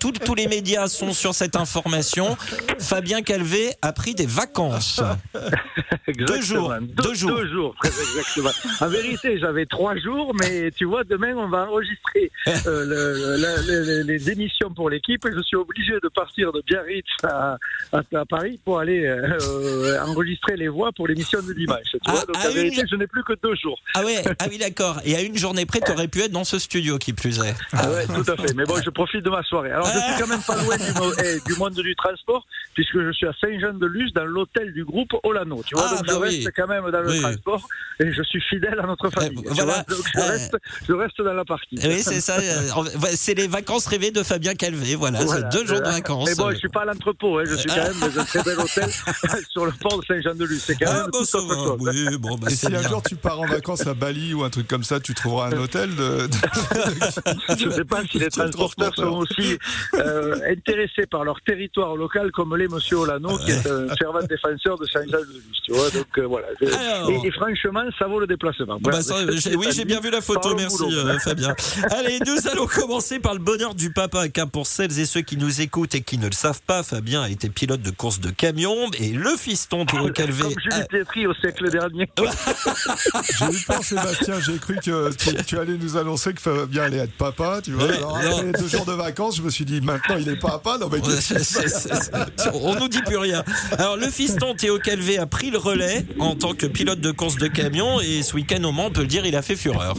Tous- les médias sont sur cette information. Fabien Calvé a pris des vacances. Exactement. jours, Deux, deux jours. Deux jours, très exactement. en vérité, j'avais trois jours, mais tu vois, demain, on va enregistrer euh, le- la- le- les émissions pour l'équipe et je suis obligé de partir de Biarritz à, à- à Paris pour aller euh, enregistrer les voix pour l'émission de dimanche. Tu Ah, donc vérité, une- je n'ai plus que deux jours. Ah ouais, ah oui d'accord. Et à une journée près, tu aurais pu être dans ce studio qui plus est. Ah ouais, tout à fait. Mais bon, je profite de ma soirée. Alors, je suis quand même pas loin du, eh, du monde du transport, puisque je suis à Saint-Jean-de-Luz, dans l'hôtel du groupe Olano. Tu vois, Ah, donc bah je oui. reste quand même dans le Oui. transport et je suis fidèle à notre famille. Voilà. vois, donc je Euh, reste, je reste dans la partie. Oui, c'est ça. euh, C'est les vacances rêvées de Fabien Calvé. Voilà, Voilà. c'est deux jours de vacances. Mais bon, je suis pas à l'entrepôt, hein, je suis quand même dans un très bel hôtel sur le port de Saint-Jean-de-Luz. C'est quand Ah, même bon, tout ça autre va. chose. Oui, bon, bah, Et si un jour tu pars en vacances à Bali ou un truc comme ça, tu trouveras un hôtel de. de- Je ne sais pas si les transporteurs sont aussi euh, intéressés par leur territoire local comme l'est Monsieur Olano, qui est un fervent défenseur de Saint-Jean-de-Luz. Tu vois, donc euh, voilà. Alors. Et, et franchement, ça vaut le déplacement. Bah, ça, oui, j'ai bien vu la photo, merci Fabien. Allez, nous allons commencer par le bonheur du papa, car pour celles et ceux qui nous écoutent et qui ne le savent pas, Fabien a été pilote de course de camion et le fiston Théo Calvé. Comme Julie Pietri au siècle dernier. J'ai eu peur, Sébastien. J'ai cru que tu, tu allais nous annoncer que Fabien allait être papa. Tu vois. Ouais, Alors, après les deux jours de vacances, je me suis dit maintenant il est papa. Non, mais Ouais, qu'est-ce qui se c'est- c'est- c'est- On nous dit plus rien. Alors le fiston Théo Calvé a pris le relais en tant que pilote de course de camion et ce week-end au Mans, on peut le dire, il a fait fureur.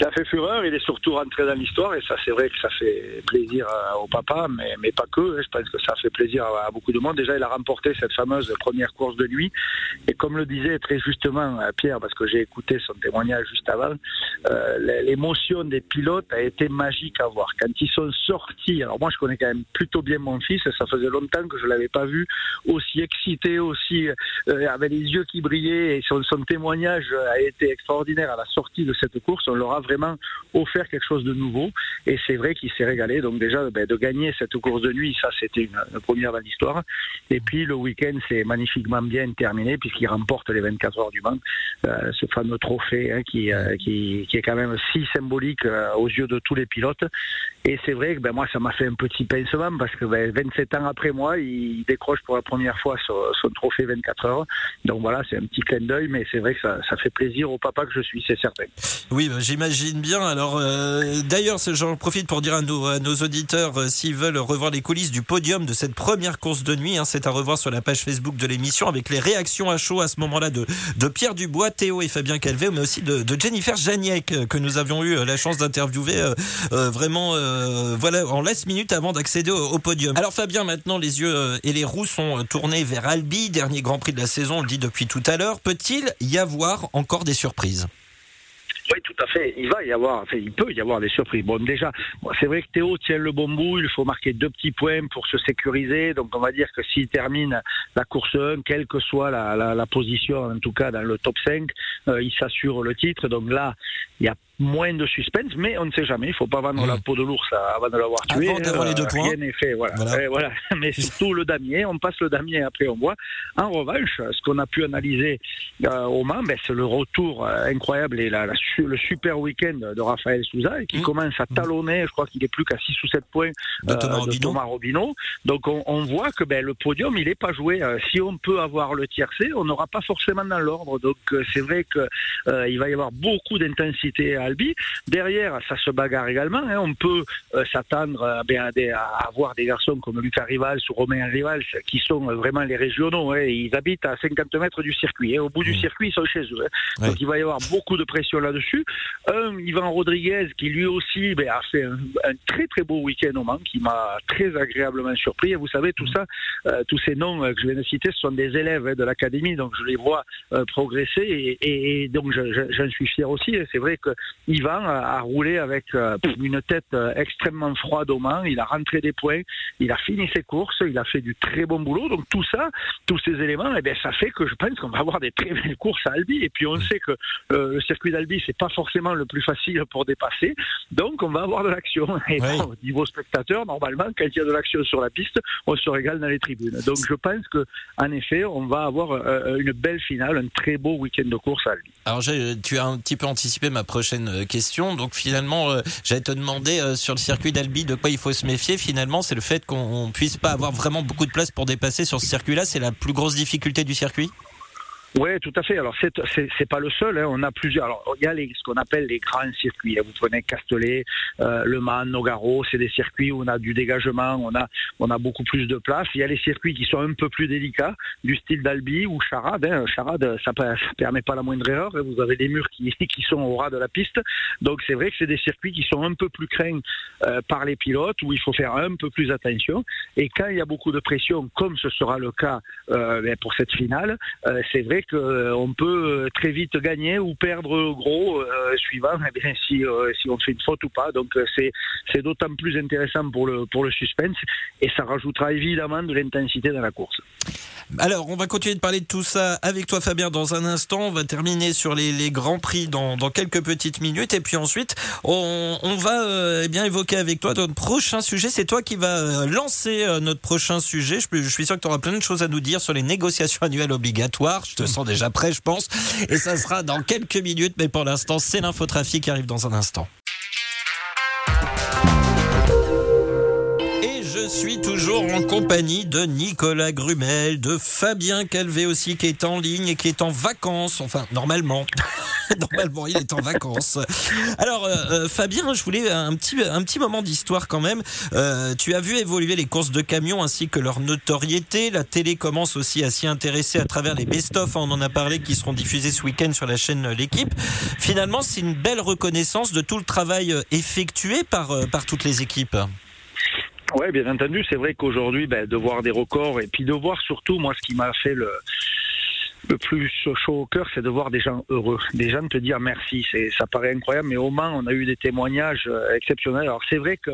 Ya Fait fureur, il est surtout rentré dans l'histoire et ça c'est vrai que ça fait plaisir euh, au papa, mais, mais pas que, hein. je pense que ça fait plaisir à, beaucoup de monde. Déjà il a remporté cette fameuse première course de nuit et comme le disait très justement euh, Pierre, parce que j'ai écouté son témoignage juste avant, euh, l'émotion des pilotes a été magique à voir. Quand ils sont sortis, alors moi je connais quand même plutôt bien mon fils, ça faisait longtemps que je l'avais pas vu aussi excité, aussi avec les yeux qui brillaient et son, son témoignage a été extraordinaire à la sortie de cette course. On leur a offert quelque chose de nouveau et c'est vrai qu'il s'est régalé. Donc déjà ben, de gagner cette course de nuit, ça c'était une, première dans l'histoire. Et puis le week-end c'est magnifiquement bien terminé puisqu'il remporte les 24 heures du Mans, euh, ce fameux trophée hein, qui, euh, qui, qui est quand même si symbolique euh, aux yeux de tous les pilotes. Et c'est vrai que ben, moi, ça m'a fait un petit pincement parce que ben, 27 ans après moi, il décroche pour la première fois son, son trophée 24 heures. Donc voilà, c'est un petit clin d'œil, mais c'est vrai que ça, ça, fait plaisir au papa que je suis, c'est certain. Oui, bah, j'imagine bien. Alors, euh, d'ailleurs, j'en profite pour dire à nos, à nos auditeurs, euh, s'ils veulent revoir les coulisses du podium de cette première course de nuit, hein, c'est à revoir sur la page Facebook de l'émission avec les réactions à chaud à ce moment-là de, de Pierre Dubois, Théo et Fabien Calvé, mais aussi de, de Jennifer Janiek, que nous avions eu la chance d'interviewer euh, euh vraiment euh, voilà, en last minute avant d'accéder au, podium. Alors Fabien, maintenant les yeux euh, et les roues sont tournés vers Albi, dernier Grand Prix de la saison, on le dit depuis tout à l'heure. Peut-il y avoir encore des surprises? Oui, tout à fait. Il va y avoir, il peut y avoir des surprises. Bon, déjà, c'est vrai que Théo tient le bon bout. Il faut marquer deux petits points pour se sécuriser. Donc, on va dire que s'il termine la course 1, quelle que soit la, position, en tout cas dans le top 5, euh, il s'assure le titre. Donc là, il y a moins de suspense, mais on ne sait jamais. Il ne faut pas vendre mmh. la peau de l'ours avant de l'avoir tué. Avant d'avoir les deux points. Rien n'est fait. Voilà. Voilà. Et voilà. Mais surtout le damier. On passe le damier après on voit. En revanche, ce qu'on a pu analyser euh, au Mans, ben, c'est le retour euh, incroyable et la, la, le super week-end de Raphaël Souza qui mmh. commence à talonner. Je crois qu'il est plus qu'à 6 ou 7 points de Thomas, euh. De Thomas Robino. Donc on, on voit que ben, le podium, il n'est pas joué. Euh, si on peut avoir le tiercé, on n'aura pas forcément dans l'ordre. Donc euh, c'est vrai qu'il euh, va y avoir beaucoup d'intensité à Albi. Derrière, ça se bagarre également. Hein. On peut euh, s'attendre à, à, avoir des garçons comme Lucas Rival ou Romain Rival qui sont vraiment les régionaux. Hein. Ils habitent à 50 mètres du circuit. Hein. Au bout du circuit, ils sont chez eux. Ouais. Donc il va y avoir beaucoup de pression là-dessus. Un, Yvan Rodriguez, qui lui aussi ben, a fait un, un, très très beau week-end au Mans, qui m'a très agréablement surpris. Et vous savez, tout ça, euh, tous ces noms que je viens de citer, ce sont des élèves de l'académie, donc je les vois euh, progresser et, et, et donc j'en suis fier aussi. C'est vrai que Yvan a roulé avec euh, une tête euh, extrêmement froide au Mans. Il a rentré des points, il a fini ses courses, il a fait du très bon boulot. Donc tout ça, tous ces éléments, eh bien, ça fait que je pense qu'on va avoir des très belles courses à Albi. Et puis on sait que euh, le circuit d'Albi, c'est pas forcément le plus facile pour dépasser. Donc on va avoir de l'action. Et Oui. bon, au niveau spectateur, normalement, quand il y a de l'action sur la piste, on se régale dans les tribunes. Donc je pense que en effet, on va avoir euh, une belle finale, un très beau week-end de course à Albi. Alors tu as un petit peu anticipé ma prochaine euh, question. Donc finalement, euh, j'allais te demander euh, sur le circuit d'Albi de quoi il faut se méfier. Finalement, c'est le fait qu'on on puisse pas avoir vraiment beaucoup de place pour dépasser sur ce circuit-là. C'est la plus grosse difficulté du circuit? Oui, tout à fait. Alors c'est c'est pas le seul. Hein. On a plusieurs. Alors il y a les, ce qu'on appelle les grands circuits. Vous prenez Castellet, euh, Le Mans, Nogaro. C'est des circuits où on a du dégagement, on a on a beaucoup plus de place. Il y a les circuits qui sont un peu plus délicats, du style d'Albi ou Charade. Hein. Charade, ça, ça permet pas la moindre erreur. Vous avez des murs qui qui sont au ras de la piste. Donc c'est vrai que c'est des circuits qui sont un peu plus craints euh, par les pilotes où il faut faire un peu plus attention. Et quand il y a beaucoup de pression, comme ce sera le cas euh, ben, pour cette finale, c'est vrai qu'on peut très vite gagner ou perdre gros euh, suivant eh si, euh, si on fait une faute ou pas. Donc euh, c'est c'est d'autant plus intéressant pour le, pour le suspense et ça rajoutera évidemment de l'intensité dans la course. Alors, on va continuer de parler de tout ça avec toi, Fabien, dans un instant. On va terminer sur les, les grands prix dans, quelques petites minutes. Et puis ensuite, on, va euh, eh bien évoquer avec toi notre prochain sujet. C'est toi qui vas lancer euh, notre prochain sujet. Je, je suis sûr que tu auras plein de choses à nous dire sur les négociations annuelles obligatoires. Je te sens déjà prêt, je pense. Et ça sera dans quelques minutes. Mais pour l'instant, c'est l'infotrafic qui arrive dans un instant. je suis toujours en compagnie de Nicolas Grumel, de Fabien Calvé aussi qui est en ligne et qui est en vacances. Enfin, normalement. normalement, il est en vacances. Alors, euh, Fabien, je voulais un petit, un petit moment d'histoire quand même. Euh, tu as vu évoluer les courses de camions ainsi que leur notoriété. La télé commence aussi à s'y intéresser à travers les best-of. On en a parlé qui seront diffusés ce week-end sur la chaîne L'équipe. Finalement, c'est une belle reconnaissance de tout le travail effectué par, par toutes les équipes. Oui, bien entendu, c'est vrai qu'aujourd'hui, ben, de voir des records et puis de voir surtout, moi, ce qui m'a fait le, le plus chaud au cœur, c'est de voir des gens heureux, des gens te dire merci. C'est, ça paraît incroyable, mais au Mans, on a eu des témoignages euh, exceptionnels. Alors c'est vrai que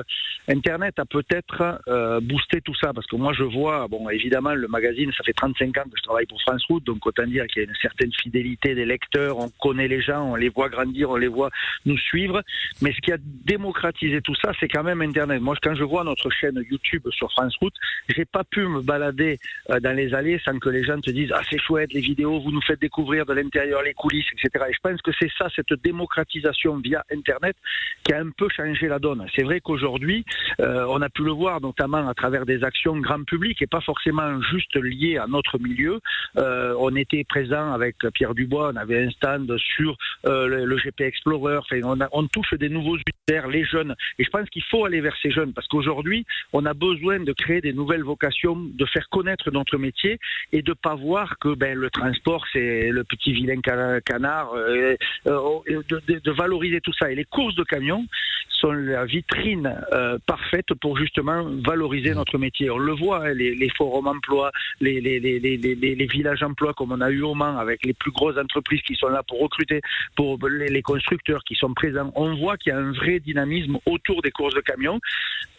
Internet a peut-être euh, boosté tout ça, parce que moi je vois, bon évidemment le magazine, ça fait 35 ans que je travaille pour France Route, donc autant dire qu'il y a une certaine fidélité des lecteurs, on connaît les gens, on les voit grandir, on les voit nous suivre. Mais ce qui a démocratisé tout ça, c'est quand même Internet. Moi, quand je vois notre chaîne YouTube sur France Route, j'ai pas pu me balader euh, dans les allées sans que les gens te disent ah c'est chouette les vidéos vous nous faites découvrir de l'intérieur les coulisses, etc. Et je pense que c'est ça, cette démocratisation via Internet, qui a un peu changé la donne. C'est vrai qu'aujourd'hui, euh, on a pu le voir notamment à travers des actions grand public et pas forcément juste liées à notre milieu. Euh, on était présent avec Pierre Dubois, on avait un stand sur euh, le, GP Explorer. Enfin, on, touche des nouveaux univers, les jeunes. Et je pense qu'il faut aller vers ces jeunes parce qu'aujourd'hui, on a besoin de créer des nouvelles vocations, de faire connaître notre métier et de pas voir que ben, le transport c'est le petit vilain cana- canard, euh, euh, de, de- de valoriser tout ça. Et les courses de camions sont la vitrine euh, parfaite pour justement valoriser notre métier. On le voit, hein, les, les forums emploi, les, les, villages emploi comme on a eu au Mans avec les plus grosses entreprises qui sont là pour recruter, pour les, constructeurs qui sont présents. On voit qu'il y a un vrai dynamisme autour des courses de camions.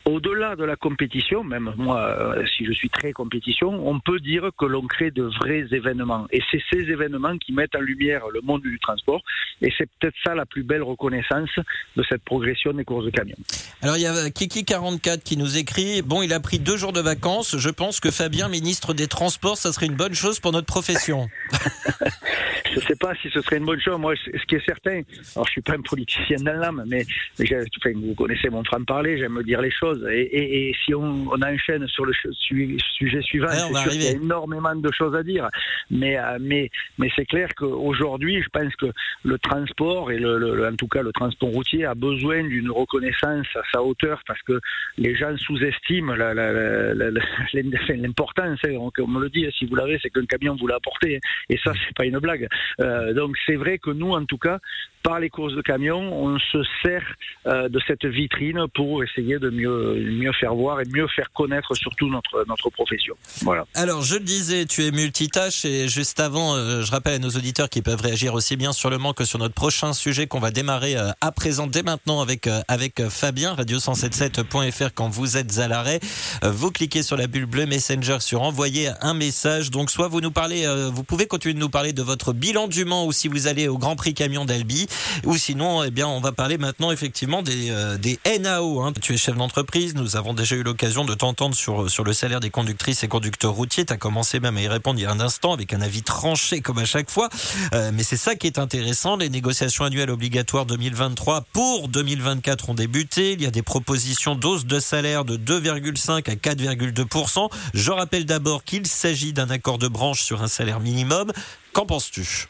Au-delà de la compétition, même moi, si je suis très compétition, on peut dire que l'on crée de vrais événements. Et c'est ces événements qui mettent en lumière le monde du transport. Et c'est peut-être ça la plus belle reconnaissance de cette progression des courses de camions. Alors il y a Kiki44 qui nous écrit Bon, il a pris deux jours de vacances. Je pense que Fabien, ministre des Transports, ça serait une bonne chose pour notre profession. Je ne sais pas si ce serait une bonne chose. Moi, ce qui est certain, alors je suis pas un politicien dans l'âme, mais, mais j'ai- enfin, vous connaissez mon franc-parler, j'aime dire les choses. Et, et- et si on, on enchaîne sur le sujet suivant, c'est sûr qu'il y a énormément de choses à dire. Mais, euh, mais, mais c'est clair qu'aujourd'hui, je pense que le transport, et en tout cas le transport routier, a besoin d'une reconnaissance à sa hauteur parce que les gens sous-estiment l'importance. hein. On, me le dit, si vous l'avez, c'est qu'un camion vous l'a apporté. hein. Et ça, c'est pas une blague. Euh, donc c'est vrai que nous, en tout cas, par les courses de camions, on se sert euh, de cette vitrine pour essayer de mieux, faire voir et mieux faire connaître surtout notre, profession. Voilà. Alors, je le disais, tu es multitâche et avant, euh, je rappelle à nos auditeurs qui peuvent réagir aussi bien sur le Mans que sur notre prochain sujet qu'on va démarrer euh, à présent dès maintenant avec euh, avec Fabien, radio177.fr quand vous êtes à l'arrêt. Vous cliquez sur la bulle bleue Messenger sur envoyer un message. Donc, soit vous nous parlez, vous pouvez continuer de nous parler de votre bilan du Mans ou si vous allez au Grand Prix Camion d'Albi, ou sinon, eh bien, on va parler maintenant effectivement des des NAO. hein. Tu es chef d'entreprise. Nous avons déjà eu l'occasion de t'entendre sur sur le salaire des conductrices et conducteurs routiers. Tu as commencé même à y répondre il y a un instant avec un avis tranché comme à chaque fois. Euh, mais c'est ça qui est intéressant. Les négociations annuelles obligatoires 2023 pour 2024 ont débuté. Il y a des propositions d'hausse de salaire de 2,5 à 4,2% Je rappelle d'abord qu'il s'agit d'un accord de branche sur un salaire minimum. Qu'en penses-tu?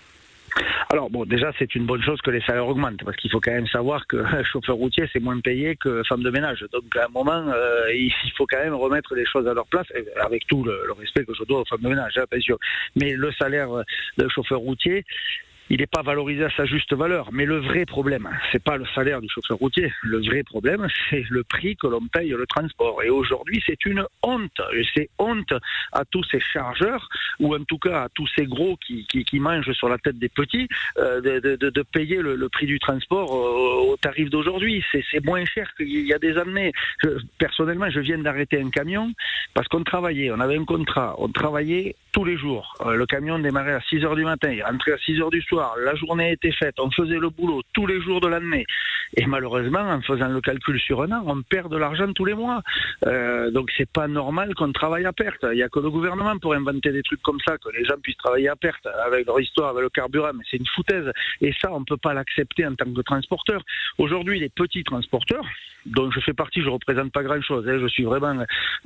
Alors bon, déjà c'est une bonne chose que les salaires augmentent parce qu'il faut quand même savoir que chauffeur routier c'est moins payé que femme de ménage. Donc à un moment, euh, il faut quand même remettre les choses à leur place avec tout le, le respect que je dois aux femmes de ménage, hein, bien sûr. Mais le salaire de chauffeur routier. Il n'est pas valorisé à sa juste valeur. Mais le vrai problème, c'est pas le salaire du chauffeur routier. Le vrai problème, c'est le prix que l'on paye le transport. Et aujourd'hui, c'est une honte. C'est honte à tous ces chargeurs, ou en tout cas à tous ces gros qui, mangent sur la tête des petits, euh, de, payer le, prix du transport euh, au tarif d'aujourd'hui. C'est moins cher qu'il y a des années. Personnellement, je viens d'arrêter un camion parce qu'on travaillait, on avait un contrat, on travaillait tous les jours. Euh, le camion démarrait à 6 heures du matin, il rentrait à 6 heures du soir, la journée était faite, on faisait le boulot tous les jours de l'année. Et malheureusement, en faisant le calcul sur un an, on perd de l'argent tous les mois. Euh, donc c'est pas normal qu'on travaille à perte. Il y a que le gouvernement pour inventer des trucs comme ça, que les gens puissent travailler à perte avec leur histoire, avec le carburant, mais c'est une foutaise. Et ça, on peut pas l'accepter en tant que transporteur. Aujourd'hui, les petits transporteurs, dont je fais partie, je représente pas grand-chose. hein, je suis vraiment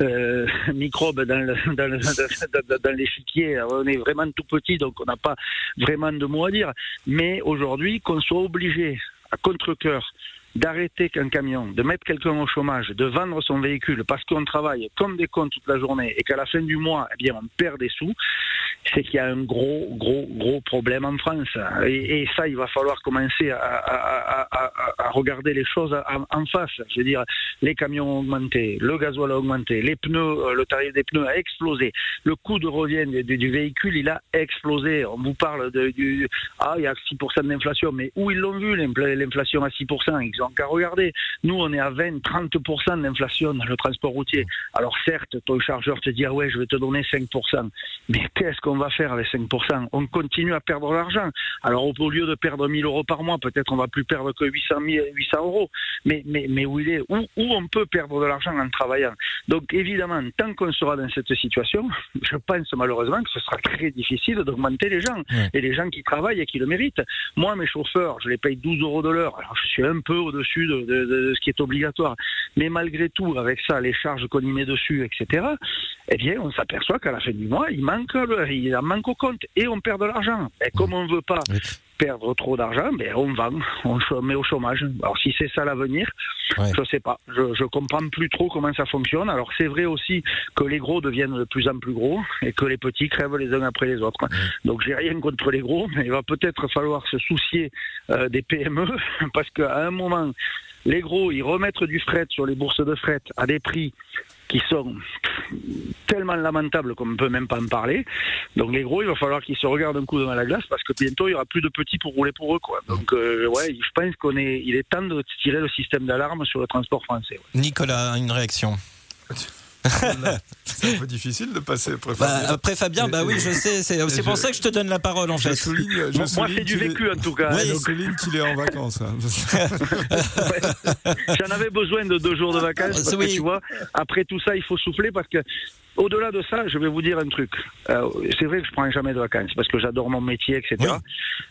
euh, microbe dans, le, dans l'échiquier. On est vraiment tout petit, donc on n'a pas vraiment de mots à dire. Mais aujourd'hui, qu'on soit obligé, à contre-cœur, d'arrêter qu'un camion, de mettre quelqu'un au chômage, de vendre son véhicule parce qu'on travaille comme des cons toute la journée et qu'à la fin du mois, eh bien, on perd des sous, c'est qu'il y a un gros, gros, gros problème en France. Et, ça, il va falloir commencer à, regarder les choses en, face. Je veux dire, les camions ont augmenté, le gasoil a augmenté, les pneus, euh, le tarif des pneus a explosé, le coût de revient du, véhicule, il a explosé. On vous parle de, du, ah, il y a 6% d'inflation, mais où ils l'ont vu, l'infl- l'inflation à 6% Ils ils ont qu'à regarder. Nous, on est à 20-30% d'inflation dans le transport routier. Alors certes, ton chargeur te dit, ah ouais, je vais te donner 5%. Mais qu'est-ce qu'on va faire avec 5% On continue à perdre l'argent. Alors au lieu de perdre 1000 euros par mois, peut-être on va plus perdre que 800, 000 800 euros. Mais, mais, mais où il est? Où, où on peut perdre de l'argent en travaillant? Donc évidemment, tant qu'on sera dans cette situation, je pense malheureusement que ce sera très difficile d'augmenter les gens. Et les gens qui travaillent et qui le méritent. Moi, mes chauffeurs, je les paye 12 euros de l'heure. Alors je suis un peu au-dessus de, ce qui est obligatoire. Mais malgré tout, avec ça, les charges qu'on y met dessus, etc., eh bien, on s'aperçoit qu'à la fin du mois, il manque, il en manque au compte et on perd de l'argent. Et comme on ne veut pas perdre trop d'argent, ben on vend, on se met au chômage. Alors si c'est ça l'avenir, Ouais. je sais pas. Je, je comprends plus trop comment ça fonctionne. Alors c'est vrai aussi que les gros deviennent de plus en plus gros et que les petits crèvent les uns après les autres. Donc j'ai rien contre les gros, mais il va peut-être falloir se soucier euh, des PME parce qu'à un moment, les gros, ils remettent du fret sur les bourses de fret à des prix qui sont tellement lamentables qu'on ne peut même pas en parler. Donc les gros, il va falloir qu'ils se regardent un coup devant la glace parce que bientôt il y aura plus de petits pour rouler pour eux. Quoi. Donc euh, ouais, je pense qu'on est, est temps de tirer le système d'alarme sur le transport français. ouais. Nicolas, une réaction? C'est un peu difficile de passer après Bah, Fabien. après Fabien, bah oui, je sais, c'est pour ça que je te donne la parole en Je fait. souligne, je Moi, c'est du est- vécu en tout cas. Oui, Je Donc, souligne qu'il est en vacances. hein. J'en avais besoin de deux jours de vacances parce Oui. que tu vois, après tout ça, il faut souffler parce que au-delà de ça, je vais vous dire un truc. Euh, c'est vrai que je prends jamais de vacances parce que j'adore mon métier, etc. Oui.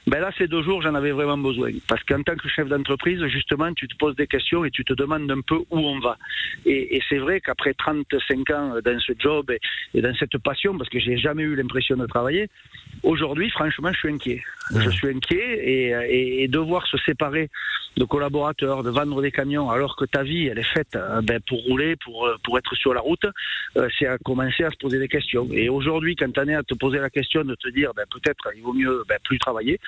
Ben là, ces deux jours, j'en avais vraiment besoin parce qu'en tant que chef d'entreprise, justement, tu te poses des questions et tu te demandes un peu où on va. Et, et c'est vrai qu'après 35 ans dans ce job et, dans cette passion, parce que j'ai jamais eu l'impression de travailler, aujourd'hui, franchement, je suis inquiet. Je suis inquiet et, et, et devoir se séparer de collaborateurs, de vendre des camions, alors que ta vie, elle est faite euh, ben, pour rouler, pour, euh, pour être sur la route, euh, c'est à commencer à se poser des questions. Et aujourd'hui, quand tu en es à te poser la question de te dire, ben, peut-être il vaut mieux ben, plus travailler,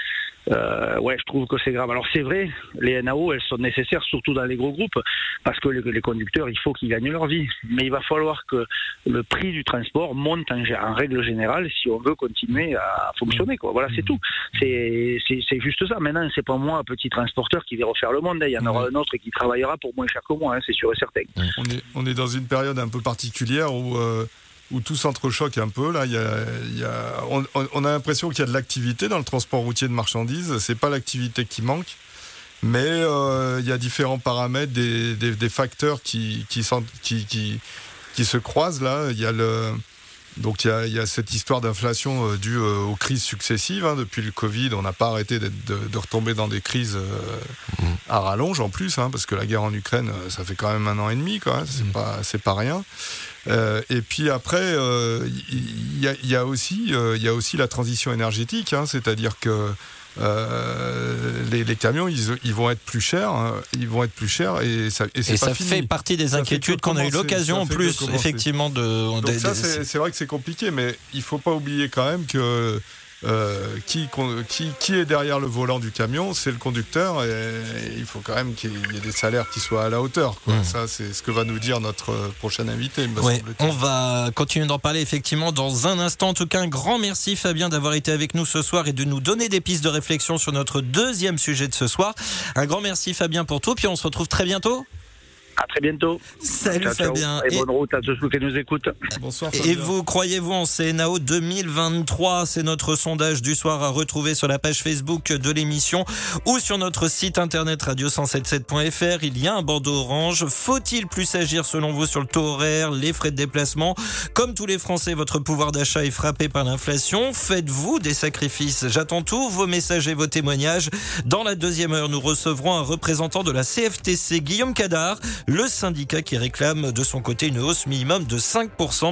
euh, ouais, je trouve que c'est grave. Alors c'est vrai, les NAO, elles sont nécessaires, surtout dans les gros groupes, parce que les, les conducteurs, il faut qu'ils gagnent leur vie. Mais il va falloir que le prix du transport monte en, règle générale si on veut continuer à fonctionner. Quoi. Voilà, c'est tout. C'est c'est- c'est juste ça. Maintenant, c'est pas moi, petit transporteur, qui vais refaire le monde. hein. Il y en aura un autre qui travaillera pour moins cher que moi, hein, c'est sûr et certain. on, est, on est dans une période un peu particulière où, euh, où tout s'entrechoque un peu. Là, il y a, il y a- on, a l'impression qu'il y a de l'activité dans le transport routier de marchandises. C'est pas l'activité qui manque. Mais euh, il y a différents paramètres, des, des- des facteurs qui, qui, s'en- qui, qui, qui se croisent là. Il y a le, donc il y a, il y a cette histoire d'inflation euh, due euh, aux crises successives. hein. Depuis le Covid, on n'a pas arrêté de, de retomber dans des crises euh, à rallonge en plus, hein, parce que la guerre en Ukraine, ça fait quand même un an et demi, quoi. hein. C'est pas, c'est pas rien. Euh, et puis après, euh, il y, a- il y a aussi, il y a aussi la transition énergétique, hein, c'est-à-dire que euh, les, les camions, ils, ils vont être plus chers, hein, ils vont être plus chers, et ça, et c'est Et pas ça fini. fait partie des Ça inquiétudes qu'on a eu l'occasion en plus, effectivement, de. Donc des- ça, c'est vrai que c'est compliqué, mais il faut pas oublier quand même que euh, qui, con- qui, qui est derrière le volant du camion, c'est le conducteur, et, il faut quand même qu'il y ait des salaires qui soient à la hauteur. quoi. Mmh. Ça, c'est ce que va nous dire notre euh, prochain invité, Ouais, on va continuer d'en parler effectivement dans un instant. En tout cas, un grand merci Fabien d'avoir été avec nous ce soir et de nous donner des pistes de réflexion sur notre deuxième sujet de ce soir. Un grand merci Fabien pour tout, puis on se retrouve très bientôt. À très bientôt. Salut Ciao, ciao. Fabien. Et, bonne route à tous ceux qui nous écoutent. Bonsoir. Et vous, croyez-vous en CNAO 2023 C'est notre sondage du soir à retrouver sur la page Facebook de l'émission ou sur notre site internet radio177.fr. Il y a un bandeau orange. Faut-il plus agir selon vous sur le taux horaire, les frais de déplacement? Comme tous les Français, votre pouvoir d'achat est frappé par l'inflation. Faites-vous des sacrifices J'attends tous vos messages et vos témoignages. Dans la deuxième heure, nous recevrons un représentant de la CFTC, Guillaume Cadar, le syndicat qui réclame de son côté une hausse minimum de 5%.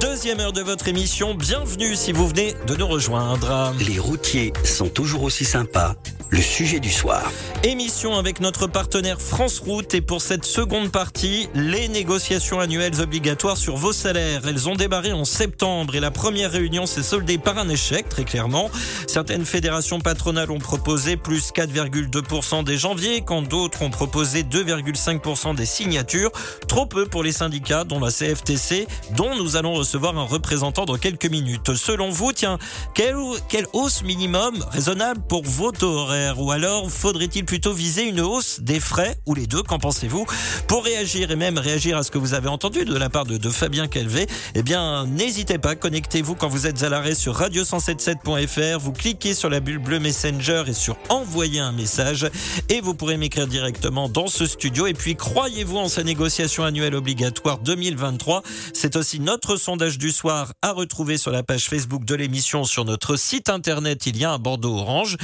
Deuxième heure de votre émission, bienvenue si vous venez de nous rejoindre. Les routiers sont toujours aussi sympas. Le sujet du soir. Émission avec notre partenaire France Route et pour cette seconde partie, les négociations annuelles obligatoires sur vos salaires. Elles ont démarré en septembre et la première réunion s'est soldée par un échec, très clairement. Certaines fédérations patronales ont proposé plus 4,2% dès janvier, quand d'autres ont proposé 2,5% des signatures. Trop peu pour les syndicats, dont la CFTC, dont nous allons recevoir un représentant dans quelques minutes. Selon vous, tiens, quelle, quelle hausse minimum raisonnable pour vos taux horaires? Ou alors faudrait-il plutôt viser une hausse des frais Ou les deux, qu'en pensez-vous Pour réagir et même réagir à ce que vous avez entendu de la part de, de Fabien Calvé, eh bien n'hésitez pas, connectez-vous quand vous êtes à l'arrêt sur radio177.fr, vous cliquez sur la bulle bleue Messenger et sur envoyer un message et vous pourrez m'écrire directement dans ce studio. Et puis croyez-vous en sa négociation annuelle obligatoire 2023 C'est aussi notre sondage du soir à retrouver sur la page Facebook de l'émission sur notre site internet. Il y a un bandeau orange.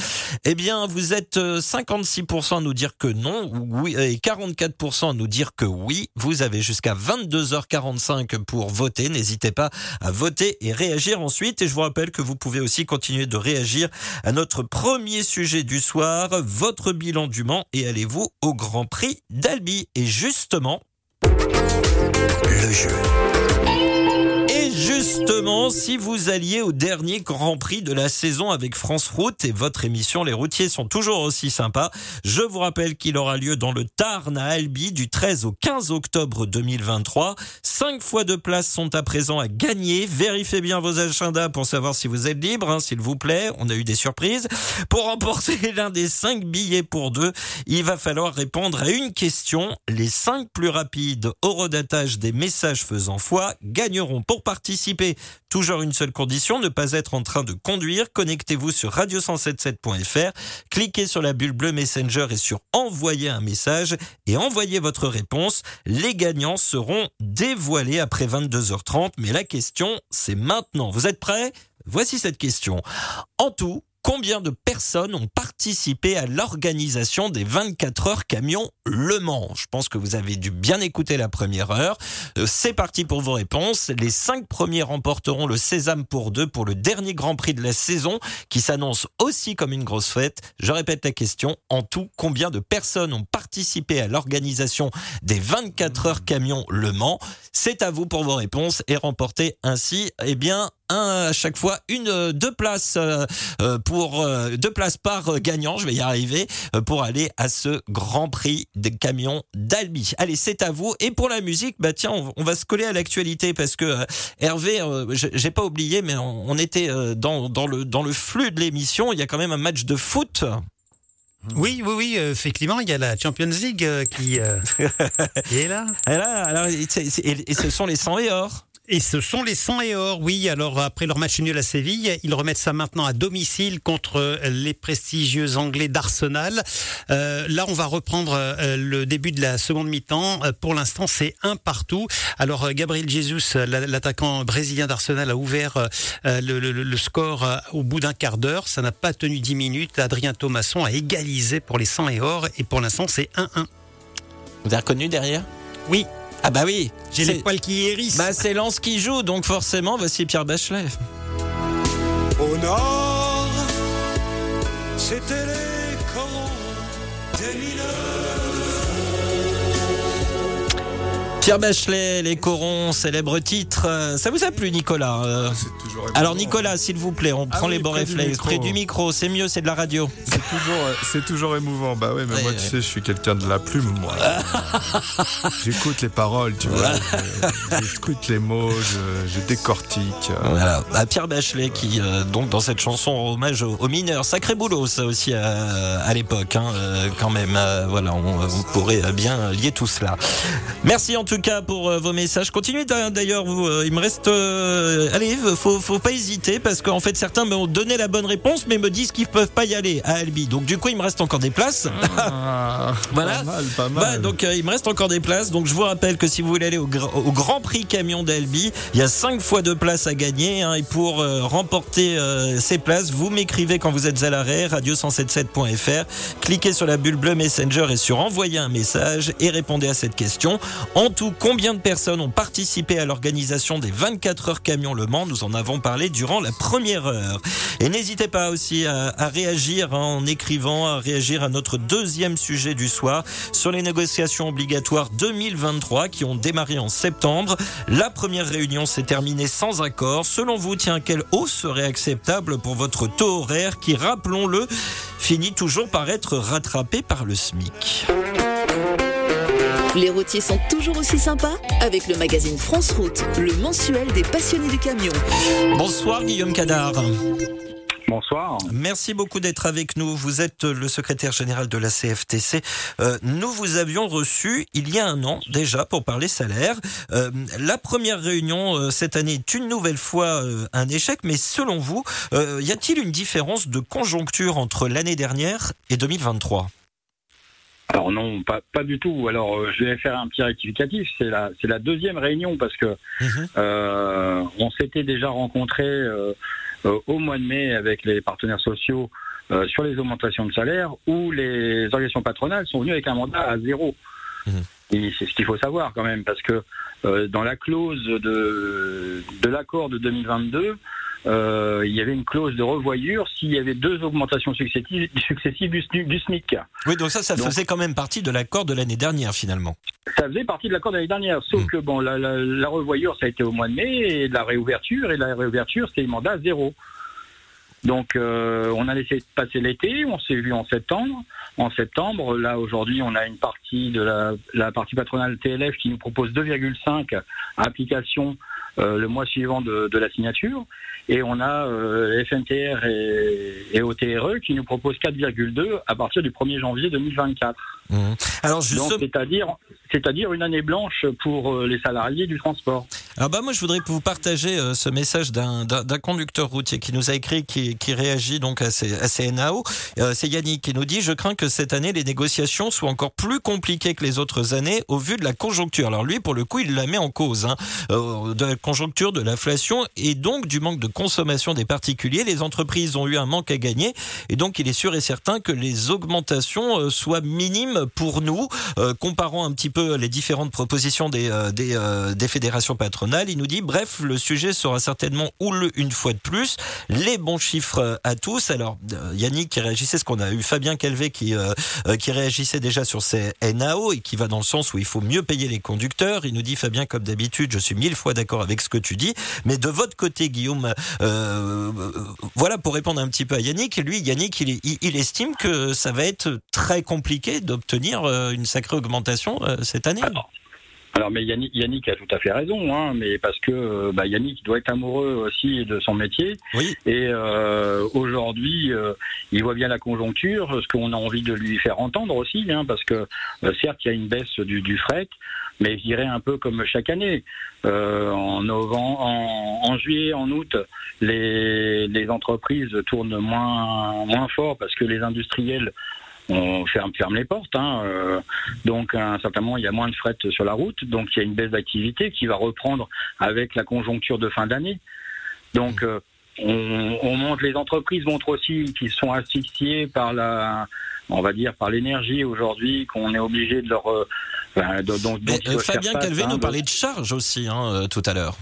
Eh bien, vous êtes 56% à nous dire que non, oui, et 44% à nous dire que oui. Vous avez jusqu'à 22h45 pour voter. N'hésitez pas à voter et réagir ensuite. Et je vous rappelle que vous pouvez aussi continuer de réagir à notre premier sujet du soir, votre bilan du Mans et allez-vous au Grand Prix d'Albi. Et justement, le jeu. Si vous alliez au dernier Grand Prix de la saison avec France Route et votre émission Les Routiers sont toujours aussi sympas, je vous rappelle qu'il aura lieu dans le Tarn à Albi du 13 au 15 octobre 2023. Cinq fois de places sont à présent à gagner. Vérifiez bien vos agendas pour savoir si vous êtes libre, hein, s'il vous plaît. On a eu des surprises. Pour remporter l'un des cinq billets pour deux, il va falloir répondre à une question. Les cinq plus rapides au redatage des messages faisant foi gagneront pour participer. Toujours une seule condition, ne pas être en train de conduire. Connectez-vous sur radio177.fr, cliquez sur la bulle bleue Messenger et sur envoyer un message et envoyez votre réponse. Les gagnants seront dévoilés après 22h30, mais la question, c'est maintenant. Vous êtes prêts? Voici cette question. En tout, Combien de personnes ont participé à l'organisation des 24 heures camions Le Mans Je pense que vous avez dû bien écouter la première heure. Euh, C'est parti pour vos réponses. Les cinq premiers remporteront le Sésame pour deux pour le dernier Grand Prix de la saison qui s'annonce aussi comme une grosse fête. Je répète la question. En tout, combien de personnes ont participé à l'organisation des 24 heures camions Le Mans? C'est à vous pour vos réponses et remporter ainsi, eh bien, un à chaque fois, une euh, deux places euh, euh, pour deux places par gagnant. Je vais y arriver pour aller à ce Grand Prix des camions d'Albi. Allez, c'est à vous. Et pour la musique, bah tiens, on, on va se coller à l'actualité parce que Hervé, j'ai pas oublié, mais on, on était dans dans le dans le flux de l'émission. Il y a quand même un match de foot. Oui, oui, oui, euh, effectivement, il y a la Champions League qui, euh, qui est là. Et là, alors, et- et ce sont les 100 et or. Et ce sont les 100 et or, oui. Alors après leur match nul à Séville, ils remettent ça maintenant à domicile contre les prestigieux Anglais d'Arsenal. Euh, là, on va reprendre euh, le début de la seconde mi-temps. Euh, Pour l'instant, c'est un partout. Alors euh, Gabriel Jesus, euh, la- l'attaquant brésilien d'Arsenal, a ouvert euh, le, le- le score euh, au bout d'un quart d'heure. Ça n'a pas tenu 10 minutes. Adrien Thomasson a égalisé pour les 100 et or. Et pour l'instant, c'est 1-1. Vous avez reconnu derrière? Oui, Ah bah oui. j'ai les poils qui hérissent. Bah c'est Lens qui joue, donc forcément, voici Pierre Bachelet. Au nord, c'était les corons des mineurs. Pierre Bachelet, les corons, célèbre titre. Euh, Ça vous a plu, Nicolas Euh, toujours Alors. Nicolas, s'il vous plaît, on prend oui, les bons réflexes. Près du micro, c'est mieux, c'est de la radio. C'est toujours, euh, toujours émouvant. Bah ouais, mais Ouais, moi, ouais. tu sais, je suis quelqu'un de la plume, moi. J'écoute les paroles, tu vois. Je- J'écoute les mots, je, je décortique. Voilà. Ah, Pierre Bachelet qui, euh, donc, dans cette chanson, rend hommage aux, aux mineurs. Sacré boulot, ça aussi, à, à l'époque, hein, quand même. Euh, voilà, on, on pourrait bien lier tout cela. Merci en tout cas pour euh, vos messages. Continuez d'a- d'ailleurs, euh, il me reste. euh, allez, faut, faut pas hésiter parce qu'en fait, certains m'ont donné la bonne réponse, mais me disent qu'ils peuvent pas y aller à Albi. Donc, du coup, il me reste encore des places. Ah, Voilà. Pas mal, pas mal. Bah, donc euh, il me reste encore des places. Donc je vous rappelle que si vous voulez aller au, gra- au Grand Prix Camion d'Albi, il y a cinq fois de places à gagner. hein. et pour euh, remporter ces places, vous m'écrivez quand vous êtes à l'arrêt, radio177.fr. Cliquez sur la bulle bleue Messenger et sur envoyer un message et répondez à cette question. En tout, combien de personnes ont participé à l'organisation des 24 heures Camion Le Mans Nous en avons parlé durant la première heure. Et n'hésitez pas aussi à, réagir hein, en écrivant, à réagir à notre deuxième sujet du soir sur les négociations obligatoires 2023 qui ont démarré en septembre. La première réunion s'est terminée sans accord. Selon vous, tiens, quelle hausse serait acceptable pour votre taux horaire qui, rappelons-le, finit toujours par être rattrapé par le SMIC? Les routiers sont toujours aussi sympas avec le magazine France Route, le mensuel des passionnés du camion. Bonsoir Guillaume Cadar. Bonsoir. Merci beaucoup d'être avec nous. Vous êtes le secrétaire général de la CFTC. Euh, nous vous avions reçu il y a un an déjà pour parler salaire. Euh, la première réunion euh, cette année est une nouvelle fois euh, un échec, mais selon vous, euh, y a-t-il une différence de conjoncture entre l'année dernière et 2023 Alors non, pas, pas du tout. Alors euh, je vais faire un petit rectificatif. C'est la, c'est la deuxième réunion parce que Mhm. euh, on s'était déjà rencontré euh, au mois de mai avec les partenaires sociaux sur les augmentations de salaire où les organisations patronales sont venues avec un mandat à zéro. Mhm. Et c'est ce qu'il faut savoir quand même parce que dans la clause de, de l'accord de 2022, euh, il y avait une clause de revoyure s'il y avait deux augmentations successives, successives du, du SMIC. Oui, donc ça, ça Donc- faisait quand même partie de l'accord de l'année dernière finalement. Ça faisait partie de l'accord de l'année dernière, sauf Mm. que bon, la, la, la revoyure, ça a été au mois de mai, et la réouverture, et la réouverture, c'est le mandat zéro. Donc, euh, on a laissé passer l'été, on s'est vu en septembre. En septembre, là, aujourd'hui, on a une partie de la, la partie patronale TLF qui nous propose 2,5 applications euh, le mois suivant de, de la signature. Et on a euh, FNTR et, et OTRE qui nous proposent 4,2 à partir du 1er janvier 2024. Mhm. Alors, justement, c'est-à-dire, c'est-à-dire une année blanche pour euh, les salariés du transport. Alors bah moi je voudrais vous partager euh, ce message d'un conducteur routier qui nous a écrit, qui, qui réagit donc à ces, à ces NAO. Euh, C'est Yannick qui nous dit je crains que cette année les négociations soient encore plus compliquées que les autres années au vu de la conjoncture. Alors lui pour le coup il la met en cause, hein, euh, de la conjoncture, de l'inflation et donc du manque de consommation des particuliers. Les entreprises ont eu un manque à gagner et donc il est sûr et certain que les augmentations euh, soient minimes pour nous. Euh, comparons un petit peu les différentes propositions des, euh, des, euh, des fédérations patronales. Il nous dit, bref, le sujet sera certainement houleux une fois de plus. Les bons chiffres euh, à tous. Alors, euh, Yannick qui réagissait, ce qu'on a eu Fabien Calvé qui, qui réagissait déjà sur ces NAO et qui va dans le sens où il faut mieux payer les conducteurs. Il nous dit, Fabien, comme d'habitude, je suis mille fois d'accord avec ce que tu dis. Mais de votre côté, Guillaume, euh, euh, voilà, pour répondre un petit peu à Yannick, lui, Yannick, il, il- il estime que ça va être très compliqué d'obtenir euh, une sacrée augmentation cette année. Alors, alors, mais Yannick, Yannick a tout à fait raison, hein, mais parce que bah, Yannick doit être amoureux aussi de son métier. Oui. Et euh, aujourd'hui, euh, il voit bien la conjoncture, ce qu'on a envie de lui faire entendre aussi, hein, parce que certes, il y a une baisse du, du fret, mais je dirais un peu comme chaque année. Euh, en, novembre, en, juillet, en août, les, entreprises tournent moins, moins fort parce que les industriels on ferme, ferme les portes. Hein, euh, donc, un certain moment, il y a moins de fret sur la route. Donc, il y a une baisse d'activité qui va reprendre avec la conjoncture de fin d'année. Donc, euh, on, on les entreprises montrent aussi qu'ils sont asphyxiés par la, on va dire, par l'énergie aujourd'hui, qu'on est obligé de leur. Enfin, de- dont- dont Mais, ils euh, Fabien Calvé nous parlait de charges aussi hein, euh, tout à l'heure.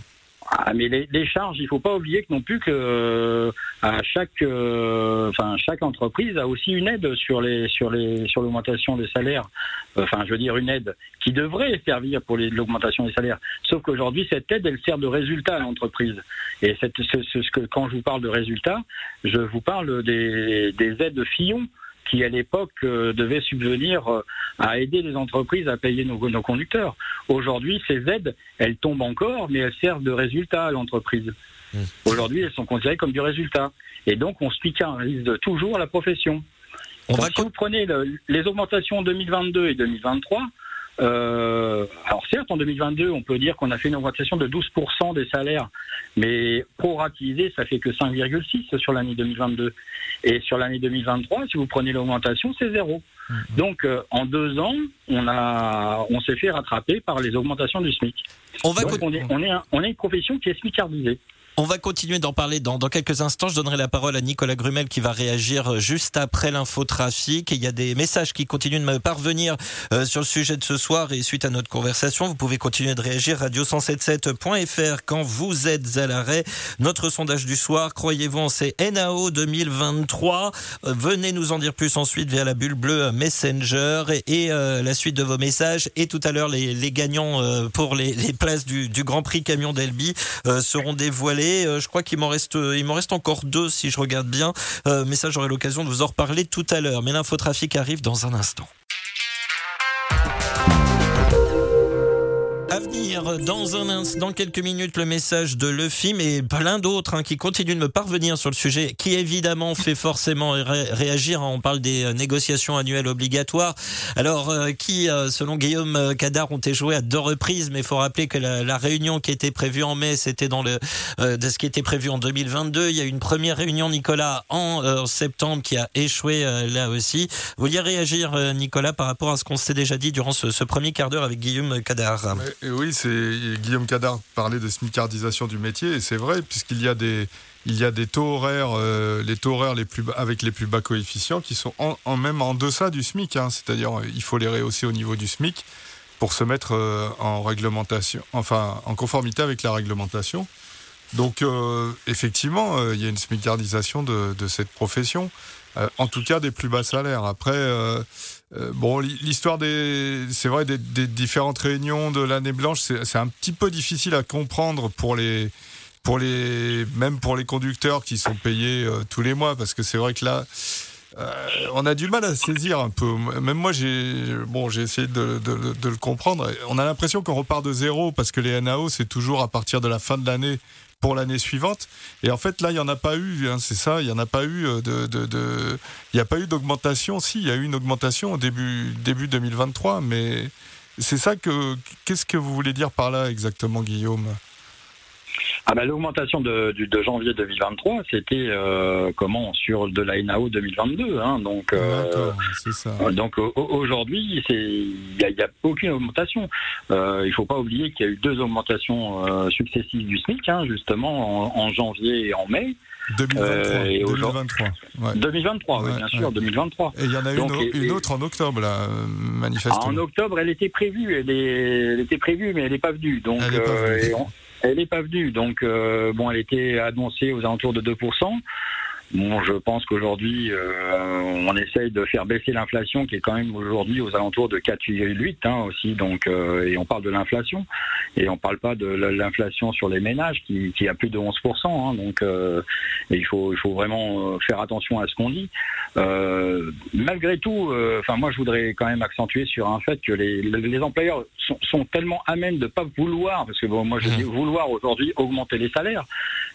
ah, mais les, les charges, il faut pas oublier que non plus que euh, à chaque, euh, enfin chaque entreprise a aussi une aide sur les sur les sur l'augmentation des salaires. Enfin, je veux dire une aide qui devrait servir pour l'augmentation des salaires. Sauf qu'aujourd'hui, cette aide, elle sert de résultat à l'entreprise. Et cette, ce, ce- ce que quand je vous parle de résultat, je vous parle des, des aides Fillon qui à l'époque euh, devaient subvenir euh, à aider les entreprises à payer nos, nos conducteurs. Aujourd'hui, ces aides, elles tombent encore, mais elles servent de résultat à l'entreprise. Mmh. Aujourd'hui, elles sont considérées comme du résultat. Et donc, on spécialise toujours la profession. On Donc, va si vous prenez le- les augmentations 2022 et 2023, euh, alors certes, en 2022, on peut dire qu'on a fait une augmentation de 12% des salaires, mais proratisé, ça fait que 5,6 sur l'année 2022. Et sur l'année 2023, si vous prenez l'augmentation, c'est zéro. Donc, euh, en deux ans, on a, on s'est fait rattraper par les augmentations du SMIC. On va, Donc, co- on est, on est, un- on est une profession qui est SMICardisée. On va continuer d'en parler dans, quelques instants. Je donnerai la parole à Nicolas Grumel qui va réagir euh, juste après l'infotrafic. Il y a des messages qui continuent de me parvenir euh, sur le sujet de ce soir et suite à notre conversation. Vous pouvez continuer de réagir radio177.fr quand vous êtes à l'arrêt. Notre sondage du soir, croyez-vous en ces NAO 2023 Euh, Venez nous en dire plus ensuite via la bulle bleue Messenger et, la suite de vos messages. Et tout à l'heure, les, gagnants pour les, places du, du Grand Prix Camion d'Elbi seront dévoilés. Euh, je crois qu'il m'en reste, il m'en reste encore deux si je regarde bien. Euh, mais ça, j'aurai l'occasion de vous en reparler tout à l'heure. Mais l'infotrafic arrive dans un instant. Dans un dans quelques minutes, le message de Lefi, mais plein d'autres hein, qui continuent de me parvenir sur le sujet, qui évidemment fait forcément ré- réagir. On parle des euh, négociations annuelles obligatoires. Alors, euh, qui, euh, selon Guillaume Cadar, ont échoué à deux reprises, mais il faut rappeler que la, réunion qui était prévue en mai, c'était dans le euh, de ce qui était prévu en 2022. Il y a eu une première réunion, Nicolas, en septembre, qui a échoué là aussi. Vous vouliez réagir, Nicolas, par rapport à ce qu'on s'est déjà dit durant ce, premier quart d'heure avec Guillaume Cadar Et c'est Guillaume Cadar parlait de smicardisation du métier et c'est vrai puisqu'il y a des il y a des taux horaires, euh, les taux horaires les plus bas- avec les plus bas coefficients qui sont même en deçà du SMIC. hein. C'est-à-dire, euh, il faut les rehausser au niveau du SMIC pour se mettre euh, en réglementation, enfin en conformité avec la réglementation. Donc, effectivement, il y a une smicardisation de, de cette profession, en tout cas des plus bas salaires. Après, euh, bon, l'histoire des, c'est vrai, des, différentes réunions de l'année blanche, c'est un petit peu difficile à comprendre pour les, pour les, même pour les conducteurs qui sont payés euh, tous les mois, parce que c'est vrai que là, euh, on a du mal à saisir un peu. Même moi, j'ai bon, j'ai essayé de le comprendre. On a l'impression qu'on repart de zéro parce que les NAO, c'est toujours à partir de la fin de l'année pour l'année suivante. Et en fait, là, il n'y en a pas eu. hein, c'est ça, il n'y en a pas eu euh, de, il n'y a pas eu d'augmentation. Si, il y a eu une augmentation au début début 2023, mais c'est ça que. Qu'est-ce que vous voulez dire par là exactement, Guillaume? Ah ben, L'augmentation de, du- de janvier 2023, c'était euh, comment? Sur de la NAO 2022. Hein, donc, euh, ça. donc au- au- aujourd'hui, c'est- il n'y a, y a aucune augmentation. Euh, il ne faut pas oublier qu'il y a eu deux augmentations euh, successives du SMIC, hein, justement en, en janvier et en mai. 2023. Euh, et aujourd'hui- 2023. ouais. 2023, oui, Ouais, bien sûr, ouais. 2023. Et il y en a Donc, et- une autre en octobre, là, euh, Ah, manifestement. en octobre, elle était prévue, elle, est, elle était prévue, mais elle n'est pas venue. Donc, Elle est pas euh, venue. et on- elle n'est pas venue. Donc, euh, bon, elle était annoncée aux alentours de 2%. Bon, je pense qu'aujourd'hui, euh, on essaye de faire baisser l'inflation, qui est quand même aujourd'hui aux alentours de 4,8 hein, aussi. Donc, euh, et on parle de l'inflation, et on parle pas de l'inflation sur les ménages, qui, qui a plus de 11%. Hein, donc, euh, et il faut, il faut vraiment faire attention à ce qu'on dit. Malgré tout, enfin moi je voudrais quand même accentuer sur un fait que les, les employeurs sont, sont tellement amènes de pas vouloir, parce que bon, moi je dis vouloir aujourd'hui augmenter les salaires,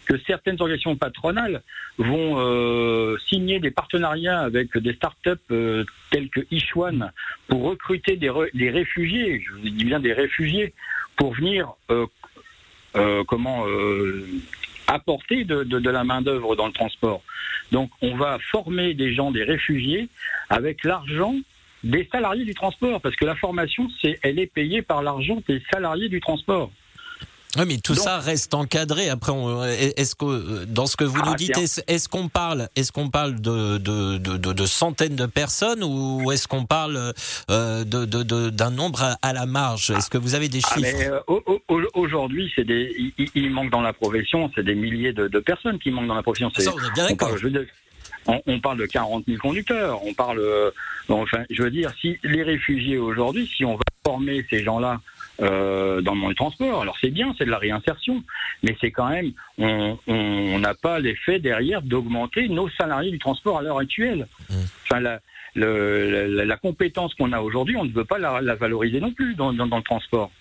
que certaines organisations patronales vont euh, signer des partenariats avec des startups euh, telles que Ichwan pour recruter des, réfugiés, je vous dis bien des réfugiés, pour venir euh, euh, comment apporter de, de- de la main d'œuvre dans le transport. Donc on va former des gens, des réfugiés, avec l'argent des salariés du transport, parce que la formation, c'est, elle est payée par l'argent des salariés du transport. Oui, mais tout Donc- ça reste encadré. Après, est-ce que dans ce que vous Ah, nous dites, est-ce qu'on parle, est-ce qu'on parle de, de, de, centaines de personnes ou est-ce qu'on parle euh, de- de- de- d'un nombre à, à la marge? Est-ce que vous avez des Ah, chiffres? euh, au- aujourd'hui, c'est des, il, manque dans la profession, c'est des milliers de, personnes qui manquent dans la profession. C'est- Ça, on est bien d'accord. on parle de 40 000 conducteurs. On parle, euh, enfin, je veux dire, si les réfugiés aujourd'hui, si on va former ces gens-là euh, dans le monde du transport, alors c'est bien, c'est de la réinsertion, mais c'est quand même, on n'a pas l'effet derrière d'augmenter nos salariés du transport à l'heure actuelle. Enfin, la, le- la, la compétence qu'on a aujourd'hui, on ne veut pas la, la valoriser non plus dans, dans- dans le transport.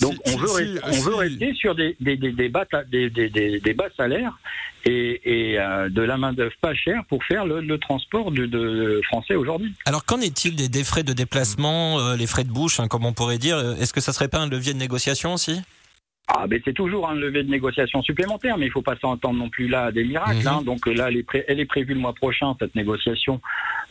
Donc Si- on veut, si- rester, on veut rester sur des, des, des, des bas, ta- des, des, des- des bas salaires et, et euh, de la main d'œuvre pas chère pour faire le, le transport de, de français aujourd'hui. Alors, qu'en est-il des, des frais de déplacement, euh, les frais de bouche, hein, comme on pourrait dire? Est-ce que ça serait pas un levier de négociation aussi? Ah, ben c'est toujours un levier de négociation supplémentaire, mais il faut pas s'entendre non plus là à des miracles. Mhm. hein. Donc euh, là, elle est, pré- elle est prévue le mois prochain cette négociation,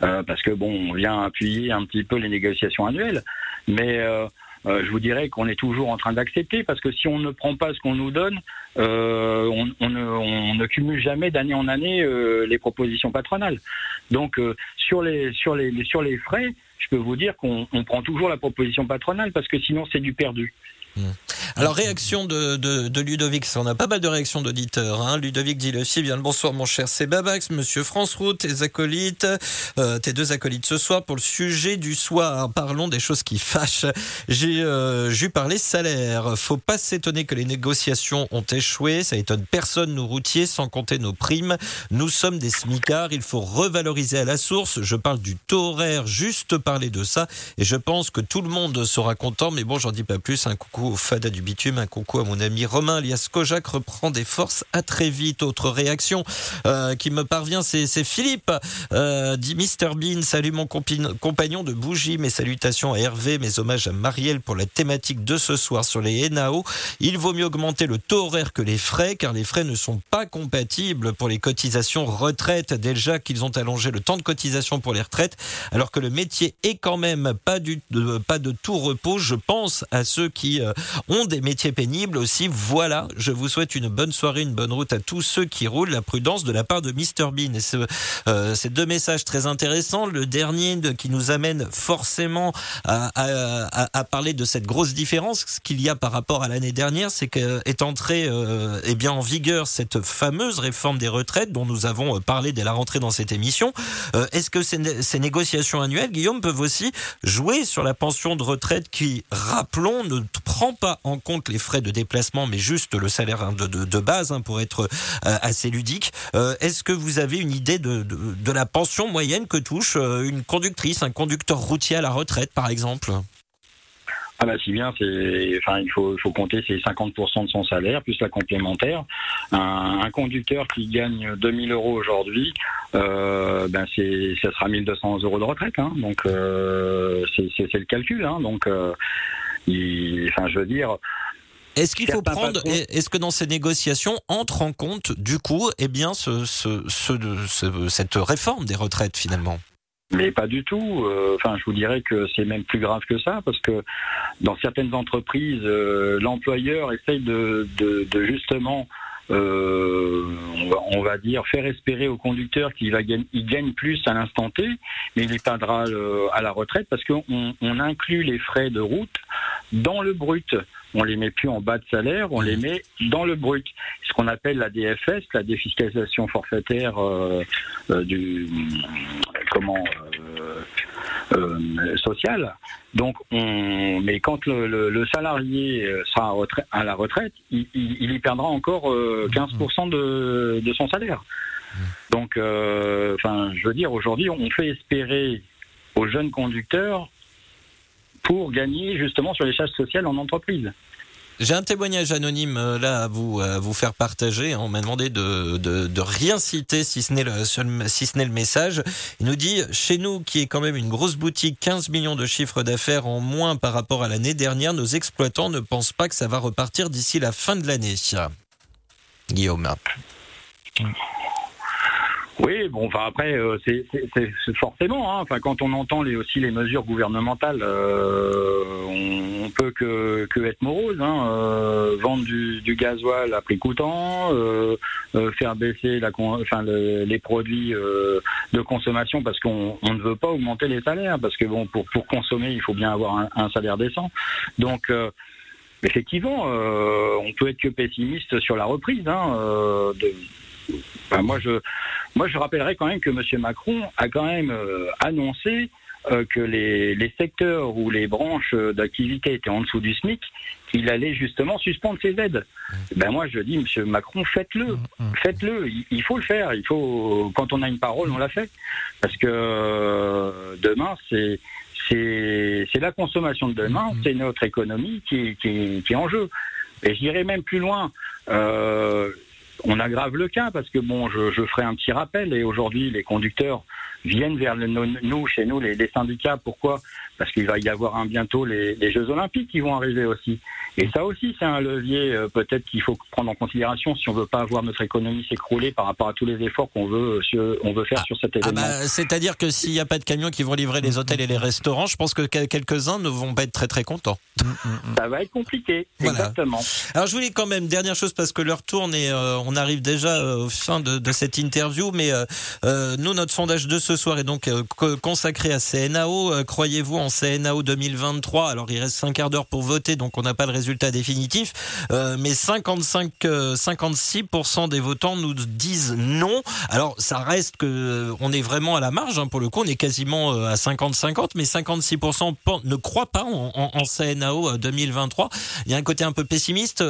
euh, parce que bon, on vient appuyer un petit peu les négociations annuelles, mais euh, euh, je vous dirais qu'on est toujours en train d'accepter, parce que si on ne prend pas ce qu'on nous donne, euh, on, on ne, on ne cumule jamais d'année en année euh, les propositions patronales. Donc sur les sur les sur les frais, je peux vous dire qu'on on prend toujours la proposition patronale, parce que sinon c'est du perdu. Alors, réaction de, Ludovic. On a pas mal de réactions d'auditeurs. Hein. Ludovic dit le si bien le bonsoir, mon cher Sébabax, monsieur France Route, tes acolytes, euh, tes deux acolytes ce soir pour le sujet du soir. Parlons des choses qui fâchent. J'ai euh, parlé salaire. Faut pas s'étonner que les négociations ont échoué. Ça étonne personne, nous routiers, sans compter nos primes. Nous sommes des smicards. Il faut revaloriser à la source. Je parle du taux horaire, juste parler de ça. Et je pense que tout le monde sera content. Mais bon, j'en dis pas plus. Un coucou au Fada du bitume. Un coucou à mon ami Romain alias Kojak reprend des forces à très vite. Autre réaction euh, qui me parvient, c'est Philippe, euh, dit Mr Bean. Salut mon compagnon de bougie. Mes salutations à Hervé, mes hommages à Marielle pour la thématique de ce soir sur les NAO. Il vaut mieux augmenter le taux horaire que les frais, car les frais ne sont pas compatibles pour les cotisations retraite. Déjà qu'ils ont allongé le temps de cotisation pour les retraites, alors que le métier est quand même pas du de, pas de tout repos. Je pense à ceux qui euh, ont des métiers pénibles aussi. Voilà, je vous souhaite une bonne soirée, une bonne route à tous ceux qui roulent. La prudence de la part de Mr Bean. Et euh, ces deux messages très intéressants. Le dernier de, qui nous amène forcément à, parler de cette grosse différence qu'il y a par rapport à l'année dernière, c'est qu'est entrée euh, eh bien en vigueur cette fameuse réforme des retraites dont nous avons parlé dès la rentrée dans cette émission. Euh, Est-ce que ces, ces négociations annuelles, Guillaume, peuvent aussi jouer sur la pension de retraite qui, rappelons, ne prend pas en compte les frais de déplacement, mais juste le salaire de, de, base hein, pour être euh, assez ludique. Euh, Est-ce que vous avez une idée de, la pension moyenne que touche euh, une conductrice, un conducteur routier à la retraite, par exemple? Ah bah si bien, enfin il faut, compter c'est 50% de son salaire plus la complémentaire. Un, conducteur qui gagne 2000 euros aujourd'hui, ben c'est, ça sera 1200 euros de retraite. Hein, donc c'est, le calcul. Hein, donc il, enfin je veux dire. Est-ce qu'il faut prendre, est-ce que dans ces négociations entre en compte du coup, eh bien, ce, ce, ce, ce cette réforme des retraites finalement? Mais pas du tout. Euh, Enfin, je vous dirais que c'est même plus grave que ça, parce que dans certaines entreprises, euh, l'employeur essaye de, de, de justement, euh, on, va, on, va, dire, faire espérer au conducteur qu'il va gagne, il gagne plus à l'instant T, mais il perdra à la retraite parce qu'on on inclut les frais de route dans le brut on les met plus en bas de salaire, on les met dans le brut. Ce qu'on appelle la DFS, la défiscalisation forfaitaire euh, euh, du comment euh, euh, sociale. Donc, on, mais quand le, salarié sera à, la retraite, il, y perdra encore 15% de, de, son salaire. Donc, enfin, je veux dire, aujourd'hui, on fait espérer aux jeunes conducteurs pour gagner justement sur les charges sociales en entreprise. J'ai un témoignage anonyme là à vous à vous faire partager. On m'a demandé de, de, de, rien citer si ce n'est le si ce n'est le message. Il nous dit chez nous qui est quand même une grosse boutique, 15 millions de chiffres d'affaires en moins par rapport à l'année dernière, nos exploitants ne pensent pas que ça va repartir d'ici la fin de l'année. Guillaume. Oui, bon, enfin après, euh, c'est forcément. Hein, enfin, quand on entend les, aussi les mesures gouvernementales, euh, on, peut que, être morose. Hein, euh, vendre du, gasoil à prix coûtant, faire baisser les produits de consommation parce qu'on ne veut pas augmenter les salaires, parce que bon, pour, consommer, il faut bien avoir un, salaire décent. Donc effectivement, on peut être que pessimiste sur la reprise. Hein, Enfin, moi, je, moi, je rappellerai quand même que M. Macron a quand même euh, annoncé euh, que les, les, secteurs ou les branches d'activité étaient en dessous du SMIC, qu'il allait justement suspendre ces aides. Ben moi, je dis, M. Macron, faites-le, faites-le. Il, il, faut le faire. Il faut, quand on a une parole, on la fait, parce que euh, demain, c'est c'est la consommation de demain, c'est notre économie qui, qui, qui, est en jeu. Et j'irai même plus loin. Euh, on aggrave le cas parce que bon, je, je ferai un petit rappel et aujourd'hui les conducteurs viennent vers le, nous, chez nous, les, les syndicats. Pourquoi? Parce qu'il va y avoir un, bientôt les, les, Jeux Olympiques qui vont arriver aussi. Et ça aussi, c'est un levier euh, peut-être qu'il faut prendre en considération si on veut pas avoir notre économie s'écrouler par rapport à tous les efforts qu'on veut, on veut faire sur cet événement. Ah bah, C'est-à-dire que s'il n'y a pas de camions qui vont livrer les hôtels et les restaurants, je pense que quelques-uns ne vont pas être très très contents. Ça va être compliqué, voilà. exactement. Alors je voulais quand même, dernière chose, parce que l'heure tourne et euh, on arrive déjà euh, au fin de, de cette interview, mais euh, nous, notre sondage de ce soir est donc euh, consacré à CNAO. Euh, croyez-vous en CNAO 2023 Alors il reste 5 quarts d'heure pour voter, donc on n'a pas le résultat définitif. Euh, mais 55, 56% des votants nous disent non. Alors ça reste que on est vraiment à la marge. Hein, pour le coup, on est quasiment à 50-50, mais 56% ne croient pas en, CNAO 2023. Il y a un côté un peu pessimiste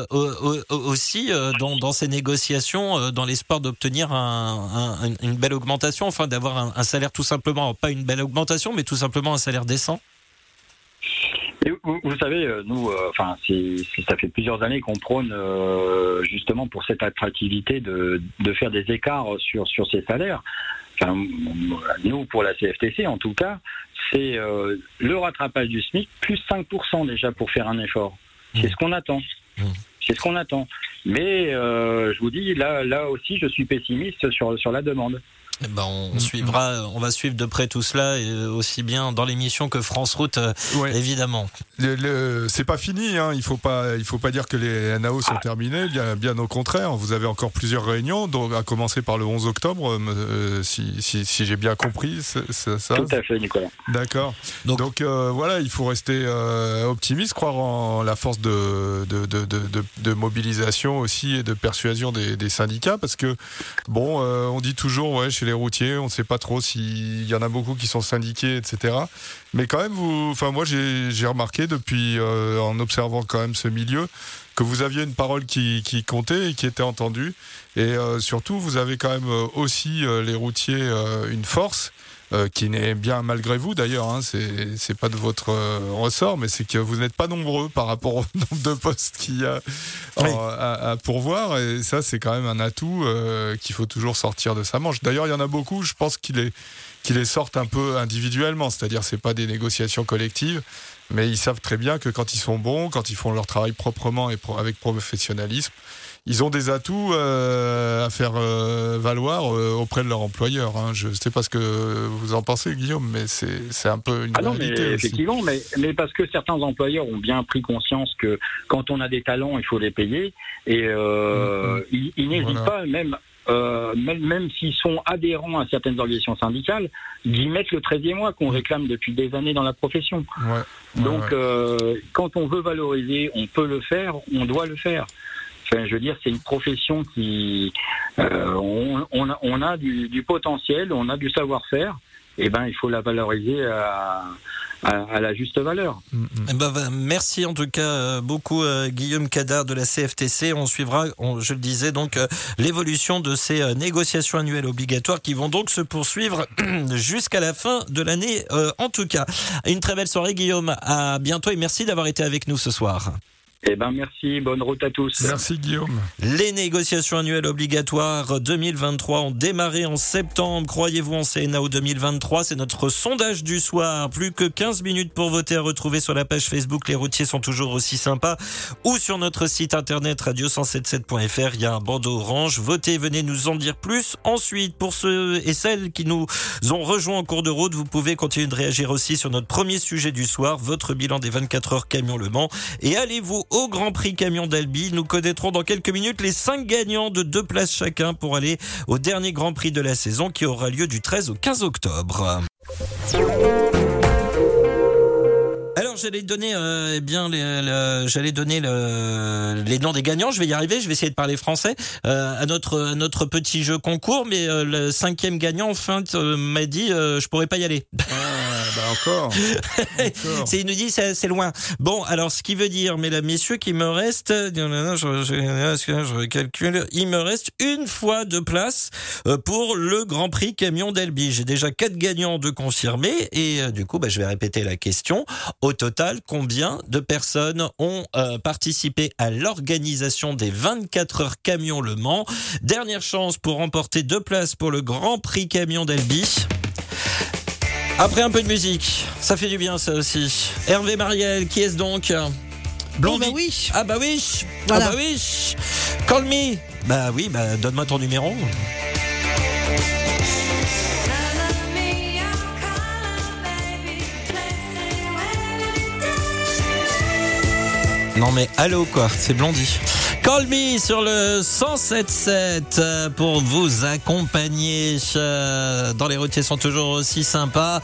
aussi dans, ces négociations, dans l'espoir d'obtenir un, un, une belle augmentation, enfin d'avoir un, un salaire tout simplement, pas une belle augmentation, mais tout simplement un salaire décent Et vous, vous savez, euh, nous, euh, enfin, ça fait plusieurs années qu'on prône euh, justement pour cette attractivité de, de faire des écarts sur sur ces salaires. Enfin, nous, pour la CFTC, en tout cas, c'est euh, le rattrapage du SMIC plus 5% déjà pour faire un effort. C'est ce qu'on attend. C'est ce qu'on attend. Mais je vous dis, là, là aussi, je suis pessimiste sur sur la demande. Eh ben, on suivra, on va suivre de près tout cela, et aussi bien dans l'émission que France Route, euh, évidemment. Le- le- c'est pas fini, hein. il faut pas, il faut pas dire que les NAO sont terminés, bien, bien au contraire. Vous avez encore plusieurs réunions, donc à commencer par le 11 octobre, euh, euh, si, si, si j'ai bien compris, c'est- c'est ça? Tout à fait, Nicolas. D'accord. Donc, euh, voilà, il faut rester euh, optimiste, croire en la force de, de, de, de, de- de mobilisation aussi et de persuasion des, des syndicats, parce que bon, euh, on dit toujours, ouais, chez les routiers, on ne sait pas trop s'il y en a beaucoup qui sont syndiqués, etc. Mais quand même, vous, enfin moi j'ai remarqué depuis, euh, en observant quand même ce milieu, que vous aviez une parole qui, comptait et qui était entendue. Et euh, surtout, vous avez quand même euh, aussi, les routiers, une force. Euh, qui n'est bien malgré vous d'ailleurs, hein, c'est c'est pas de votre euh, ressort, mais c'est que vous n'êtes pas nombreux par rapport au nombre de postes qu'il y a en- à, à pourvoir, et ça c'est quand même un atout euh, qu'il faut toujours sortir de sa manche. D'ailleurs, il y en a beaucoup, je pense qu'ils les, qu'ils les sortent un peu individuellement, c'est-à-dire c'est pas des négociations collectives, mais ils savent très bien que quand ils sont bons, quand ils font leur travail proprement et pro- avec professionnalisme, ils ont des atouts euh, à faire euh, valoir euh, auprès de leur employeur. hein. Je ne sais pas ce que vous en pensez, Guillaume, mais c'est c'est un peu une Ah non, mais réalité aussi. effectivement, mais, mais parce que certains employeurs ont bien pris conscience que quand on a des talents, il faut les payer. Et euh, ils, ils n'hésitent Mm, Voilà. pas, même, euh, même, même s'ils sont adhérents à certaines organisations syndicales, d'y mettre le 13e mois qu'on réclame depuis des années dans la profession. Ouais. Donc, ouais. quand on veut valoriser, on peut le faire, on doit le faire. Enfin, je veux dire, c'est une profession qui, euh, on, on a, on a du, du potentiel, on a du savoir-faire. Et ben, il faut la valoriser à, à, à la juste valeur. Eh ben, va- merci en tout cas euh, beaucoup euh, Guillaume Cadar de la CFTC. On suivra, on- je le disais donc, l'évolution de ces négociations annuelles obligatoires qui vont donc se poursuivre jusqu'à la fin de l'année. euh, en tout cas, une très belle soirée Guillaume. À bientôt et merci d'avoir été avec nous ce soir. Eh ben, merci, bonne route à tous. Merci Guillaume. Les négociations annuelles obligatoires 2023 ont démarré en septembre. Croyez-vous en CNAO 2023 C'est notre sondage du soir. Plus que 15 minutes pour voter à retrouver sur la page Facebook. Les routiers sont toujours aussi sympas. Ou sur notre site internet radio177.fr. Il y a un bandeau orange. Votez, venez nous en dire plus. Ensuite, pour ceux et celles qui nous ont rejoints en cours de route, vous pouvez continuer de réagir aussi sur notre premier sujet du soir, votre bilan des 24 heures camion Le Mans. Et allez-vous au Grand Prix Camion d'Albi. Nous connaîtrons dans quelques minutes les cinq gagnants de deux places chacun pour aller au dernier Grand Prix de la saison qui aura lieu du 13 au 15 octobre. Alors j'allais donner euh, eh bien les- le- j'allais donner le- les noms des gagnants. Je vais y arriver. Je vais essayer de parler français euh, à notre à notre petit jeu concours. Mais euh, le cinquième gagnant enfin m'a dit je pourrais pas y aller. bah encore. c'est il nous dit c'est c'est loin. Bon alors ce qui veut dire mesdames messieurs qu'il me reste je, je, je calcule il me reste une fois de place pour le Grand Prix camion d'Albi. J'ai déjà quatre gagnants de confirmés et du coup bah, je vais répéter la question. Au total, combien de personnes ont euh, participé à l'organisation des 24 heures camion Le Mans? Dernière chance pour remporter deux places pour le Grand Prix camion d'Albi. Après un peu de musique, ça fait du bien ça aussi. Hervé Mariel, qui est-ce donc? Blondie. bah oui. Ah bah oui. Voilà. Ah bah oui. Call me. Bah oui, bah donne-moi ton numéro. Non mais allô quoi, c'est Blondie. Call sur le 107.7 euh, pour vous accompagner. euh, Dans les routiers sont toujours aussi sympas.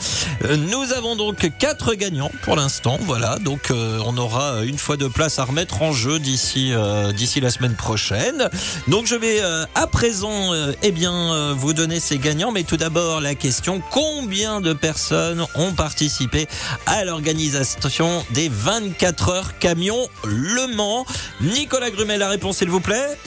Euh, Nous avons donc quatre gagnants pour l'instant. Voilà, donc on aura une fois de place à remettre en jeu d'ici d'ici la semaine prochaine. Donc je vais à présent eh bien vous donner ces gagnants, mais tout d'abord la question combien de personnes ont participé à l'organisation des 24 heures camions Le Mans? Nicolas Grumet, la réponse s'il vous plaît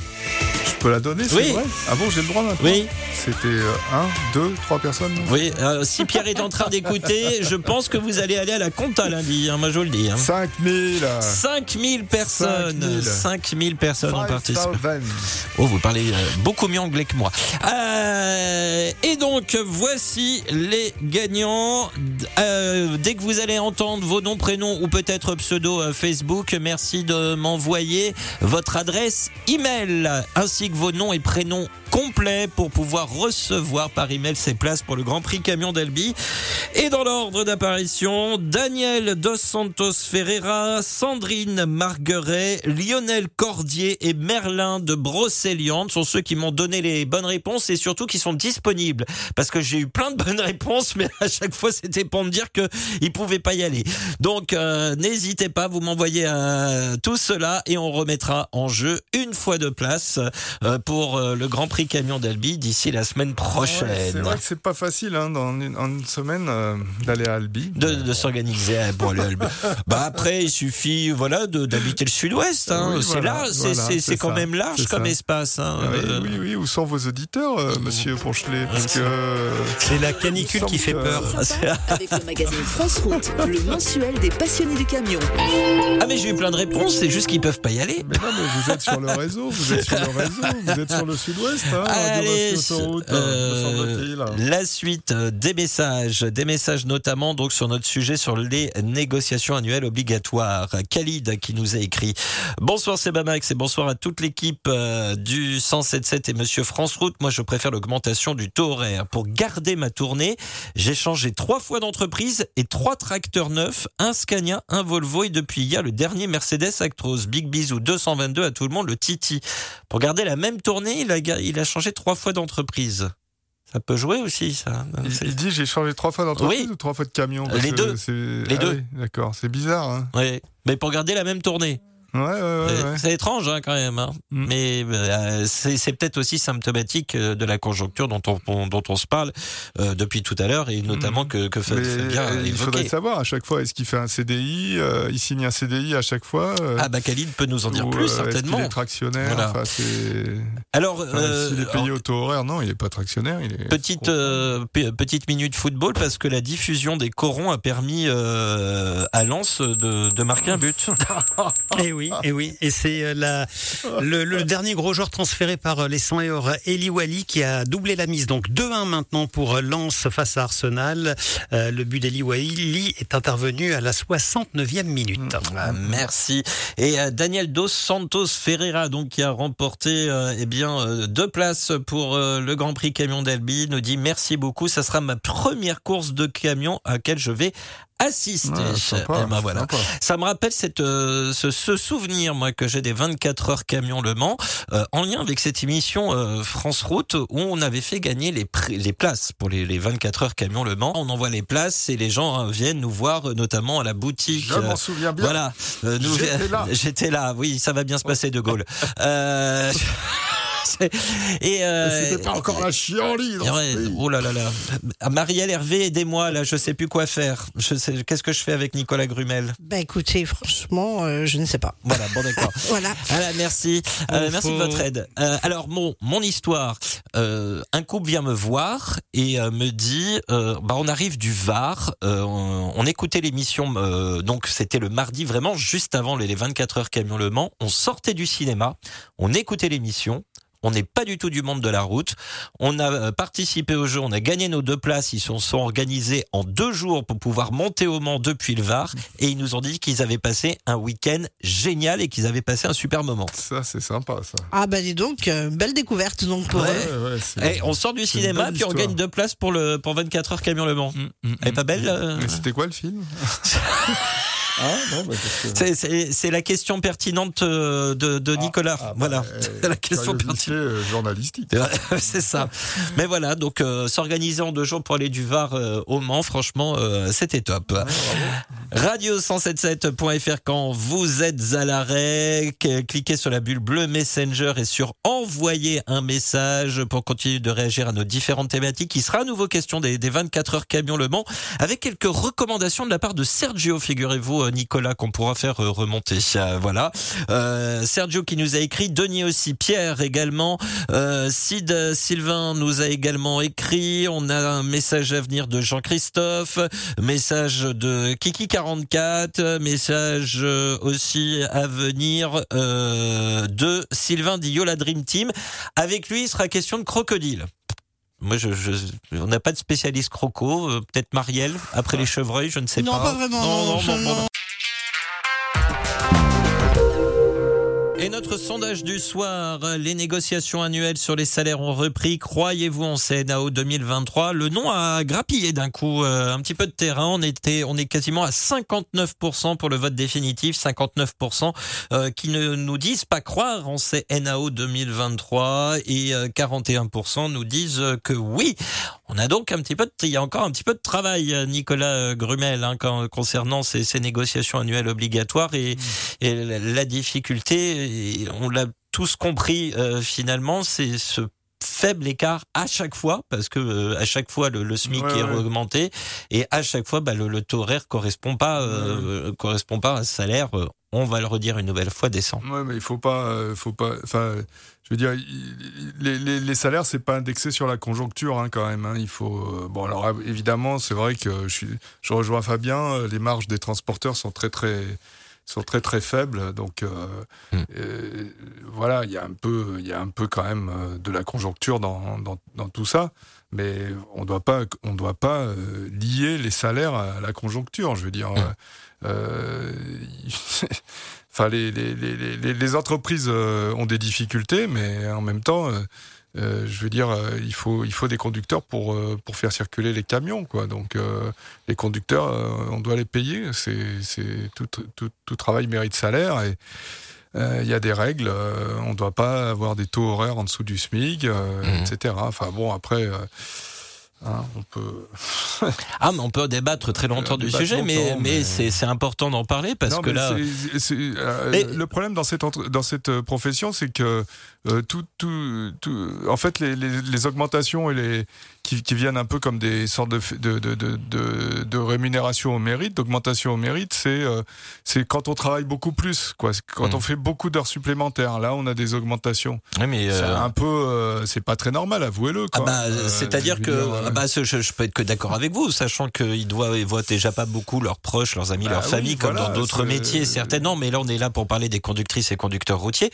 peux la donner, c'est Oui. vrai Ah bon, j'ai le droit maintenant Oui. C'était euh, un, deux, trois personnes Oui, euh, si Pierre est en train d'écouter, je pense que vous allez aller à la compta lundi, hein, moi je vous le dis. Hein. 5000 5000 personnes 5000. 5000 personnes ont participé. 5000. Oh, vous parlez euh, beaucoup mieux anglais que moi. Euh, et donc, voici les gagnants. Euh, dès que vous allez entendre vos noms, prénoms ou peut-être pseudo Facebook, merci de m'envoyer votre adresse email ainsi que vos noms et prénoms complets pour pouvoir recevoir par email ces places pour le Grand Prix Camion d'Albi. Et dans l'ordre d'apparition, Daniel Dos Santos Ferreira, Sandrine Margueret, Lionel Cordier et Merlin de Brocéliande sont ceux qui m'ont donné les bonnes réponses et surtout qui sont disponibles. Parce que j'ai eu plein de bonnes réponses, mais à chaque fois c'était pour me dire que ils pouvaient pas y aller. Donc euh, n'hésitez pas, vous m'envoyez euh, tout cela et on remettra en jeu une fois de place euh, pour euh, le Grand Prix Camion d'Albi d'ici la semaine Ouais, prochaine. c'est vrai que c'est pas facile hein, dans une, en une semaine euh, d'aller à Albi. de, de s'organiser pour aller à Albi. Bah après, il suffit voilà de- d'habiter le Sud-Ouest. Hein. Oui, c'est voilà, là, voilà, c'est- quand ça, même large comme ça. espace. Hein. Oui, Euh, oui, oui, où sont vos auditeurs, euh, monsieur Ponchelet Parce que. C'est la canicule qui fait peur. Avec le magazine France Route, le mensuel des passionnés du camion. Ah mais j'ai eu plein de réponses, c'est juste qu'ils peuvent pas y aller. Mais non, mais vous êtes sur le réseau, vous êtes sur le réseau, vous êtes sur le sud-ouest, hein, Allez, Autoroute, euh, la suite euh, des messages, des messages notamment donc sur notre sujet sur les négociations annuelles obligatoires. Khalid qui nous a écrit Bonsoir Sebamax et bonsoir à toute l'équipe euh, du 177 et Monsieur France Route. Moi je préfère l'augmentation du taux horaire. Pour garder ma tournée, j'ai changé trois fois d'entreprise et trois tracteurs neufs, un Scania, un Volvo et depuis hier le dernier Mercedes Actros. Big bisou 222 à tout le monde, le Titi. Pour garder la même tournée, il a, ga- il a changé trois fois d'entreprise. Ça peut jouer aussi, ça. Il, C'est- il dit j'ai changé trois fois d'entreprise Oui. ou trois fois de camion Les deux. Les ah deux. oui, D'accord, c'est bizarre. Hein. Ouais. Mais pour garder la même tournée. Ouais, ouais, ouais. Euh, ouais. C'est étrange hein, quand même. hein. Mm. Mais euh, c'est peut-être aussi symptomatique euh, de la conjoncture dont on, on- dont on se parle euh, depuis tout à l'heure et notamment que, que Fa- Mais, Fabien a euh, il faudrait savoir à chaque fois, est-ce qu'il fait un CDI euh, Il signe un CDI à chaque fois euh, Ah bah Khalid peut nous en dire ou, plus Est-ce certainement. qu'il est tractionnaire Voilà. Enfin, c'est- Alors, enfin, euh, S'il est payé au taux horaire, non, il n'est pas tractionnaire. Il est... Petite euh, pe- petite minute football parce que la diffusion des corons a permis euh, à Lens de, de marquer un but. Et oui, et oui, et c'est euh, la, le, le dernier gros joueur transféré par euh, les 100 et or, Eli Wally, qui a doublé la mise. Donc 2-1 maintenant pour euh, Lens face à Arsenal. Euh, le but d'Eli Wally est intervenu à la 69e minute. Ah, merci. Et euh, Daniel Dos Santos Ferreira, donc qui a remporté euh, eh bien deux places pour le Grand Prix Camion d'Albi, nous dit merci beaucoup. Ça sera ma première course de camion à laquelle je vais assister. Ah, sympa, Eh ben, voilà. sympa. Ça me rappelle cette, euh, ce, ce souvenir, moi, que j'ai des 24 heures camion Le Mans, euh, en lien avec cette émission euh, France Route, où on avait fait gagner les, les places pour les, les 24 heures camion Le Mans. On envoie les places et les gens hein, viennent nous voir, notamment à la boutique. Je m'en souviens bien. voilà. J'étais là. J'étais là. Oui, ça va bien se passer, De Gaulle. C'est- et euh, C'était pas encore la chienlit oh là là là. Ah, Marielle Hervé, aidez-moi là, je sais plus quoi faire. Je sais, qu'est-ce que je fais avec Nicolas Grumel? Ben écoutez, franchement, euh, je ne sais pas. Voilà, bon d'accord. Voilà. Voilà, merci. Euh, merci de votre aide. Euh, alors, mon, mon histoire. Euh, un couple vient me voir et euh, me dit, euh, bah, on arrive du Var. euh, on, on écoutait l'émission, euh, donc c'était le mardi, vraiment juste avant les les 24 heures camion Le Mans. On sortait du cinéma, on écoutait l'émission. On n'est pas du tout du monde de la route. On a euh, participé au jeu, on a gagné nos deux places. Ils se sont organisés en deux jours pour pouvoir monter au Mans depuis le Var. Et ils nous ont dit qu'ils avaient passé un week-end génial et qu'ils avaient passé un super moment. Ça, c'est sympa, ça. Ah bah dis donc, euh, belle découverte donc pour Ouais. eux. Et on sort du cinéma, puis on gagne deux places pour, le, pour 24 heures camion Le Mans. Elle est pas belle euh Mais c'était quoi le film? Ah, bah, C'est- la question pertinente euh, de, de Nicolas. Ah, bah, voilà, euh, c'est la question curiosité, pertinente. euh, journalistique. c'est ça. Mais voilà, donc euh, s'organiser en deux jours pour aller du Var euh, au Mans, franchement, euh, c'était top. Radio177.fr quand vous êtes à l'arrêt, que- cliquez sur la bulle bleue Messenger et sur envoyer un message pour continuer de réagir à nos différentes thématiques. Il sera à nouveau question des, des 24 heures camion Le Mans avec quelques recommandations de la part de Sergio, figurez-vous, euh, Nicolas, qu'on pourra faire euh, remonter. Euh, voilà. Euh, Sergio qui nous a écrit, Denis aussi, Pierre également, euh, Sid Sylvain nous a également écrit. On a un message à venir de Jean-Christophe, message de Kiki44, message aussi à venir euh, de Sylvain Dio, la Dream Team. Avec lui, il sera question de crocodile. Moi, je, je- on n'a pas de spécialiste croco. euh, Peut-être Marielle après les chevreuils, je ne sais Non, pas. pas vraiment. non, non, non, non. Et notre sondage du soir, les négociations annuelles sur les salaires ont repris. Croyez-vous en CNAO 2023 Le nom a grappillé d'un coup euh, un petit peu de terrain. On était, on est quasiment à 59% pour le vote définitif, 59% euh, qui ne nous disent pas croire en CNAO 2023 et euh, 41% nous disent euh, que oui. On a donc un petit peu, de, il y a encore un petit peu de travail, euh, Nicolas euh, Grumel, hein, concernant ces, ces négociations annuelles obligatoires et, et la, la difficulté, et on l'a tous compris euh, finalement, c'est ce faible écart à chaque fois parce que euh, à chaque fois le, le SMIC Ouais, est ouais. augmenté et à chaque fois bah, le, le taux horaire correspond pas euh, correspond pas à un salaire on va le redire une nouvelle fois décent. Ouais, mais il faut pas, faut pas. Enfin, je veux dire, les, les, les salaires, c'est pas indexé sur la conjoncture, hein, quand même. hein. Il faut. bon, alors évidemment, c'est vrai que je suis, je rejoins Fabien. Les marges des transporteurs sont très très sont très très faibles, donc euh, euh, voilà, il y a un peu, il y a un peu quand même euh, de la conjoncture dans, dans, dans tout ça, mais on doit pas, on doit pas lier les salaires à la conjoncture. Je veux dire, euh, enfin les, les, les, les, entreprises ont des difficultés, mais en même temps. Euh, je veux dire, euh, il faut il faut des conducteurs pour euh, pour faire circuler les camions, quoi. Donc les conducteurs, on doit les payer. C'est c'est tout, tout tout travail mérite salaire et il y a des règles. on ne doit pas avoir des taux horaires en dessous du SMIC, euh, etc. Enfin bon, après. hein, on peut. Ah, mais on peut débattre très longtemps du sujet, mais, longtemps, mais, mais- c'est c'est important d'en parler parce Non, que là. euh, le problème dans cette dans cette profession, c'est que euh, tout, tout, tout- en fait, les, les, les augmentations et les qui, qui viennent un peu comme des sortes de de, de, de, de, de rémunération au mérite, d'augmentation au mérite, c'est euh, c'est quand on travaille beaucoup plus, quoi. Quand Mm. on fait beaucoup d'heures supplémentaires, là, on a des augmentations. Oui, mais C'est euh, un peu, c'est pas très normal, avouez-le. Ah bah, c'est-à-dire que dire, ah bah, je, je peux être que d'accord avec vous, sachant qu'ils doivent ils voient déjà pas beaucoup leurs proches, leurs amis, Bah leurs oui, familles, comme dans d'autres métiers, certainement. Mais là, on est là pour parler des conductrices et conducteurs routiers.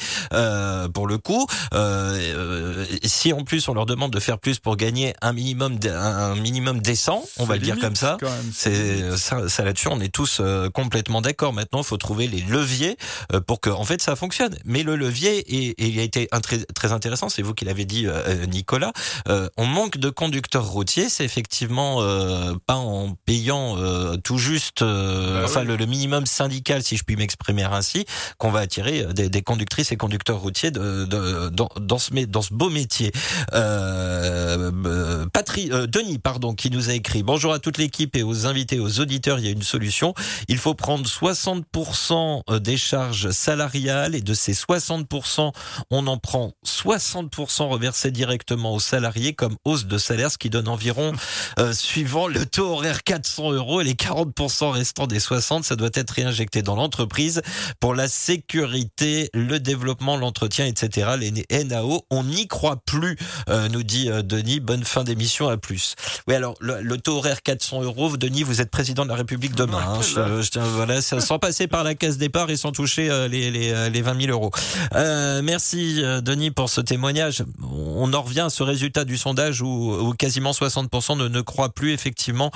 Pour le coup, euh, euh, si en plus on leur demande de faire plus pour gagner un minimum, un minimum décent, on va le dire comme ça. C'est ça, ça là-dessus, on est tous euh, complètement d'accord. Maintenant, il faut trouver les leviers euh, pour que, en fait, ça fonctionne. Mais le levier, et, et il a été un très, très intéressant, c'est vous qui l'avez dit, euh, Nicolas. euh, on manque de conducteurs routiers. C'est effectivement euh, pas en payant euh, tout juste, euh, Bah enfin oui. le, le minimum syndical, si je puis m'exprimer ainsi, qu'on va attirer des, des conductrices et conducteurs routiers de, de- dans, dans ce beau métier. Euh, euh, Patri, euh, Denis, pardon, qui nous a écrit Bonjour à toute l'équipe et aux invités, aux auditeurs. Il y a une solution. Il faut prendre 60% des charges salariales et de ces 60%, on en prend 60% reversés directement aux salariés comme hausse de salaire, ce qui donne environ, euh, suivant le taux horaire 400 euros et les 40% restants des 60, ça doit être réinjecté dans l'entreprise pour la sécurité, le développement, l'entretien, etc. Les NAO, on n'y croit plus, euh, nous dit euh, Denis. Bonne fin d'émission, à plus. Oui, alors le, le taux horaire 400 euros, Denis, vous êtes président de la République demain. hein. Je- je voilà, sans passer par la case départ et sans toucher euh, les, les, euh, les 20 000 euros. Euh, merci Denis pour ce témoignage. On en revient à ce résultat du sondage où, où quasiment 60% ne, ne croient plus effectivement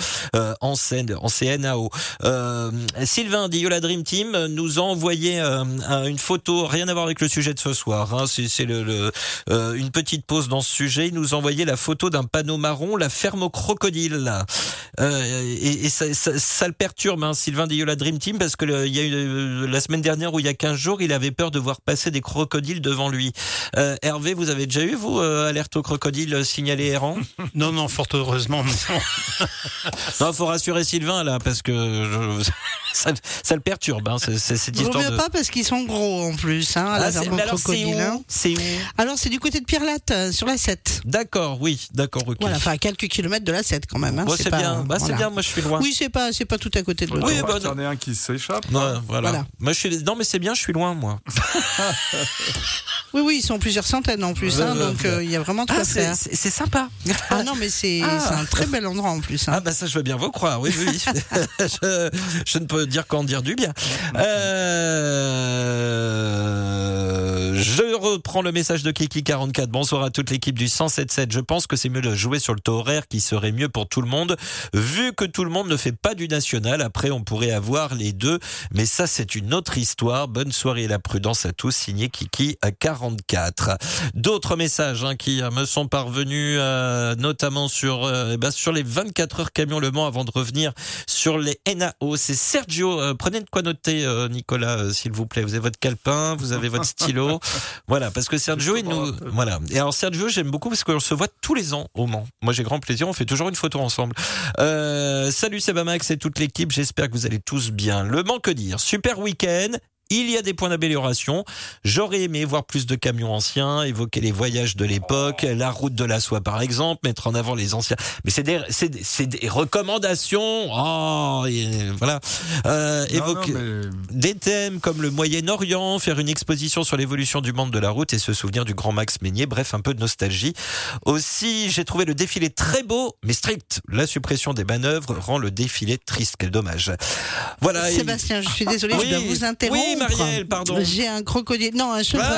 en, CN, en CNAO. Sylvain d'Iola Dream Team nous a envoyé un- une photo, rien à voir avec le sujet de ce soir. hein. C'est c'est le, le, euh, une petite pause dans ce sujet. Il nous a envoyé la photo d'un panneau marron, la ferme au crocodile. Euh, et et ça, ça, ça le perturbe, hein, Sylvain d'Iola Dream Team, parce que le- il y a eu euh, la semaine dernière ou il y a 15 jours, il avait peur de voir passer des crocodiles devant lui. Euh, Hervé, vous avez déjà eu, vous, euh, alerte au crocodile euh, signalé errant? Non, non, fort heureusement. non. Non, faut rassurer Sylvain là, parce que je- ça, ça le perturbe, hein, cette Vaut histoire mieux de. pas parce qu'ils sont gros en plus, hein, la Ah, alors, c'est où C'est où Alors c'est du côté de Pierre-Latte, euh, sur la 7. D'accord, oui, d'accord, ok. Voilà, enfin à quelques kilomètres de la 7 quand même. hein, Bon, c'est pas- bien, bah, c'est voilà. bien, moi je suis loin. Oui, c'est pas, c'est pas tout à côté de l'autre. Oui, bah, pas qu'il y en ait un qui s'échappe. Voilà. Voilà. Moi, je suis... Non, mais c'est bien, je suis loin, moi. Oui, oui, ils sont plusieurs centaines en plus, hein, donc euh, il y a vraiment de Ah, quoi c'est faire. c'est- c'est sympa. Ah non, mais c'est Ah. c'est un très bel endroit en plus. hein. Ah bah ça je veux bien vous croire, oui, oui. oui. je, je ne peux dire qu'en dire du bien. Euh, je reprends le message de Kiki44. Bonsoir à toute l'équipe du 177. Je pense que c'est mieux de jouer sur le taux horaire qui serait mieux pour tout le monde, vu que tout le monde ne fait pas du national. Après, on pourrait avoir les deux, mais ça c'est une autre histoire. Bonne soirée et la prudence à tous. Signé Kiki à 44. D'autres messages hein, qui me sont parvenus, euh, notamment sur euh, eh ben, sur les 24 heures camion Le Mans, avant de revenir sur les NAO. C'est Sergio. euh, prenez de quoi noter, euh, Nicolas, euh, s'il vous plaît. Vous avez votre calepin, vous avez votre stylo. Voilà, parce que Sergio, il nous, voilà. Et alors Sergio, j'aime beaucoup parce qu'on se voit tous les ans au Mans. Moi, j'ai grand plaisir. On fait toujours une photo ensemble. Euh, salut Sebamax et toute l'équipe. J'espère que vous allez tous bien. Le Mans, que dire? Super week-end. Il y a des points d'amélioration. J'aurais aimé voir plus de camions anciens, évoquer les voyages de l'époque, la route de la soie par exemple, mettre en avant les anciens. Mais c'est des, c'est des, c'est des recommandations. Oh, et voilà. Euh, Non, évoquer non, mais- des thèmes comme le Moyen-Orient, faire une exposition sur l'évolution du monde de la route et se souvenir du grand Max Meignier. Bref, un peu de nostalgie. Aussi, j'ai trouvé le défilé très beau, mais strict. La suppression des manœuvres rend le défilé triste. Quel dommage. Voilà. et- Sébastien, je suis désolée, Oui, je dois vous interrompre. oui, Pardon. J'ai un crocodile, non, un chevreuil,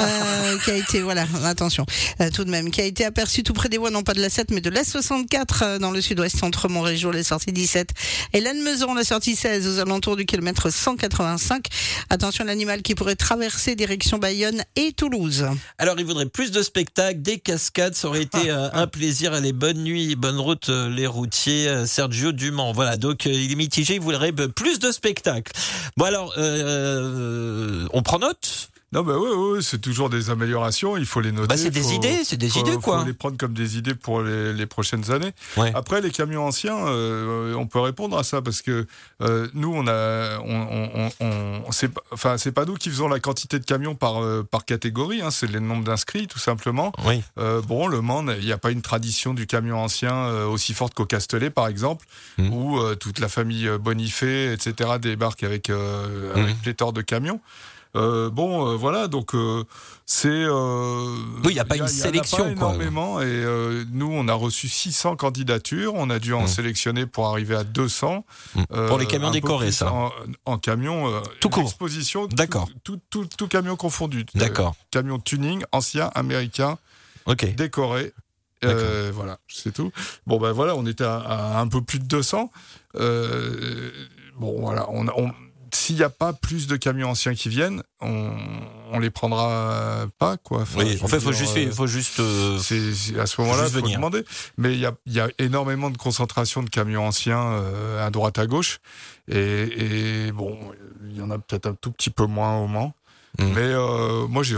euh, qui a été, voilà, attention, euh, tout de même, qui a été aperçu tout près des voies, non pas de la 7, mais de la 64 euh, dans le sud-ouest entre Montrégeau, la sortie 17, et Lannemezan, la sortie 16, aux alentours du kilomètre 185. Attention, l'animal qui pourrait traverser direction Bayonne et Toulouse. Alors, il voudrait plus de spectacles, des cascades. Ça aurait été un plaisir. Allez, bonne nuit, bonne route, les routiers. Sergio Dumont. Voilà. Donc, il est mitigé. Il voudrait plus de spectacles. Bon, alors, euh, on prend note. Non, bah oui, oui, c'est toujours des améliorations, il faut les noter. Bah, c'est des faut- idées, c'est des faut- idées, quoi. faut les prendre comme des idées pour les, les prochaines années. Ouais. Après, les camions anciens, euh, on peut répondre à ça parce que euh, nous, on a, on, on, on, c'est, pas- enfin, c'est pas nous qui faisons la quantité de camions par, euh, par catégorie, hein, c'est le nombre d'inscrits, tout simplement. Oui. Bon, le Mans, il n'y a pas une tradition du camion ancien aussi forte qu'au Castellet, par exemple, Mhm. où toute la famille Bonifay, etc., débarque avec, euh, avec Mhm. pléthore de camions. Euh, bon, euh, voilà, donc euh, c'est. Oui, il y a pas une en sélection, pas quoi. énormément, et nous, on a reçu 600 candidatures, on a dû en Mhm. sélectionner pour arriver à 200. Mhm. Pour les camions décorés, ça. En, en camion. Tout court. Exposition. D'accord. Tout, tout, tout camion confondu. D'accord. camion tuning, ancien, américain, Ok. décoré. Euh, voilà, c'est tout. Bon, ben voilà, on était à, à un peu plus de 200. Euh, bon, voilà, on, on- s'il n'y a pas plus de camions anciens qui viennent, on, on les prendra pas, quoi. Enfin, Oui. En fait, faut juste, euh, faut juste. euh, c'est c'est- à ce moment-là, faut venir. demander. Mais il y a, il y a énormément de concentration de camions anciens euh, à droite à gauche. Et, et bon, il y en a peut-être un tout petit peu moins au Mans. Mm. Mais euh, moi, j'ai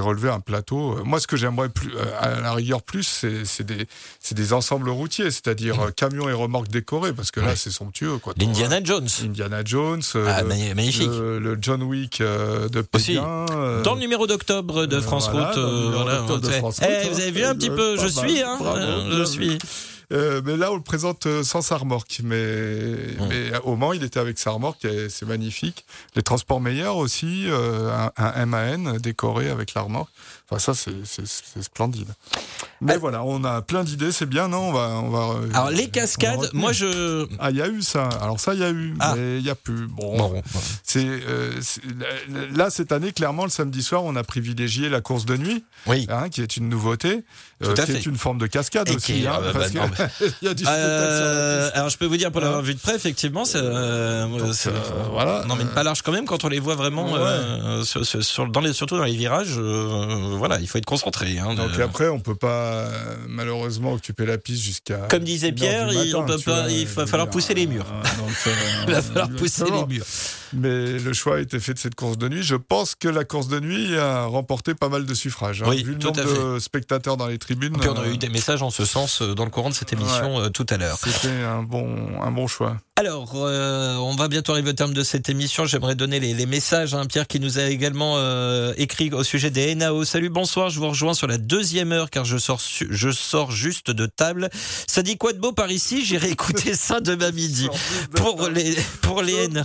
relevé un plateau. Moi, ce que j'aimerais plus, euh, à la rigueur plus, c'est des, ensembles routiers, c'est-à-dire euh, camions et remorques décorés, parce que là, Mm. C'est somptueux. L'Indiana Jones. Indiana Jones, Ah, le- magni- magnifique. le, le John Wick de Aussi. Pékin. euh, Dans le numéro d'octobre de France voilà, Route, dans le numéro voilà, d'octobre de ouais. France Eh, Route, vous avez hein. vu un petit peu, je suis, hein, je suis. Euh, mais là, on le présente euh, sans sa remorque. Mais, Hum. mais au Mans, il était avec sa remorque et c'est magnifique. Les transports meilleurs aussi, euh, un, un MAN décoré avec la remorque. Enfin, ça, c'est splendide. Mais Ah. voilà, on a plein d'idées, c'est bien, non on va, on va, euh, Alors les cascades, moi je. Ah, il y a eu ça. Alors ça, il y a eu, Ah. mais il n'y a plus. Bon, Bon, c'est euh, là cette année, clairement, le samedi soir, on a privilégié la course de nuit, oui. hein, qui est une nouveauté, Tout euh, qui fait. est une forme de cascade Et aussi. hein, ah, bah, bah, non, il y a du Euh, alors je peux vous dire pour l'avoir Hein vu de près, effectivement, c'est, euh, euh, voilà. on n'emmène pas large quand même quand on les voit vraiment, Ouais. euh, sur- sur- sur- dans les, surtout dans les virages. euh, voilà, il faut être concentré. hein, Donc après, on peut pas euh, malheureusement occuper la piste jusqu'à. Comme disait Pierre, il- on matin, peut tu pas- vois, il je va falloir pousser les murs. il va falloir pousser les murs. Mais le choix a été fait de cette course de nuit. Je pense que la course de nuit a remporté pas mal de suffrages. hein. Oui, Vu le nombre de spectateurs dans les tribunes, Puis on a euh, eu des messages en ce sens euh, dans le courant de cette émission euh, tout à l'heure. c'était un bon, un bon choix. Alors, euh, on va bientôt arriver au terme de cette émission. J'aimerais donner les, les messages. Hein. Pierre qui nous a également euh, écrit au sujet des NAO. Salut, bonsoir. Je vous rejoins sur la deuxième heure car je sors, je sors juste de table. Ça dit quoi de beau par ici? J'irai écouter ça demain midi. Pour les, pour les NAO.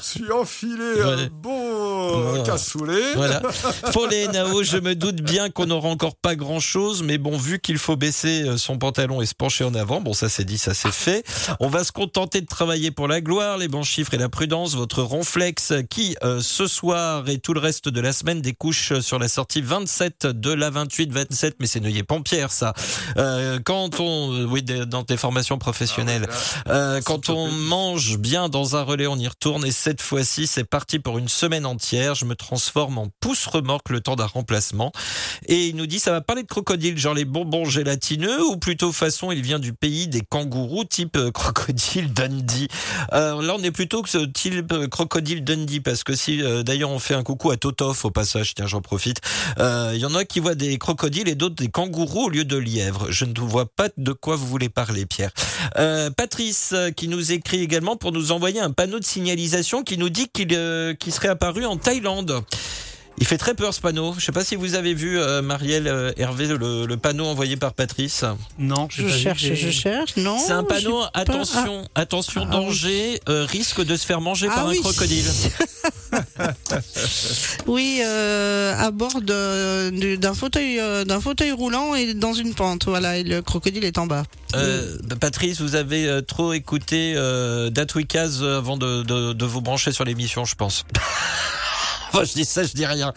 Enfilé Ouais. un Ouais. cassoulet. Voilà. Pour les NAO, je me doute bien qu'on n'aura encore pas grand chose, mais bon, vu qu'il faut baisser euh, son pantalon et se pencher en avant, bon, ça c'est dit, ça c'est fait. On va se contenter de travailler pour la gloire, les bons chiffres et la prudence. Votre ronflex qui, euh, ce soir et tout le reste de la semaine, découche sur la sortie 27 de la 28-27, mais c'est Neuilly-Pompierre, ça. Euh, quand on, euh, oui, dans tes formations professionnelles, euh, quand on mange bien dans un relais, on y retourne et cette fois-ci, c'est parti pour une semaine entière. Je me transforme en pouce remorque le temps d'un remplacement. Et il nous dit, ça va parler de crocodile, genre les bonbons gélatineux ou plutôt façon, il vient du pays des kangourous type euh, crocodile Dundee. Euh, là, on est plutôt que ce type euh, crocodile Dundee parce que si, d'ailleurs, on fait un coucou à Totof au passage, tiens, j'en profite. Il y en a qui voient des crocodiles et d'autres des kangourous au lieu de lièvres. Je ne vois pas de quoi vous voulez parler, Pierre. Patrice qui nous écrit également pour nous envoyer un panneau de signalisation qui nous dit qu'il euh, qu'il serait apparu en Thaïlande. Il fait très peur ce panneau. Je sais pas si vous avez vu euh, Marielle euh, Hervé le, le panneau envoyé par Patrice. Non, Je cherche, je cherche. Non. C'est un panneau j'ai pas- attention, attention Ah, danger, euh, risque de se faire manger Ah par oui. un crocodile. Oui, euh, à bord d'un fauteuil, d'un fauteuil roulant et dans une pente. Voilà, et le crocodile est en bas. Bah, Patrice, vous avez trop écouté euh, Dat Weekaz euh, avant de, de, de vous brancher sur l'émission, je pense. Je dis ça, je dis rien.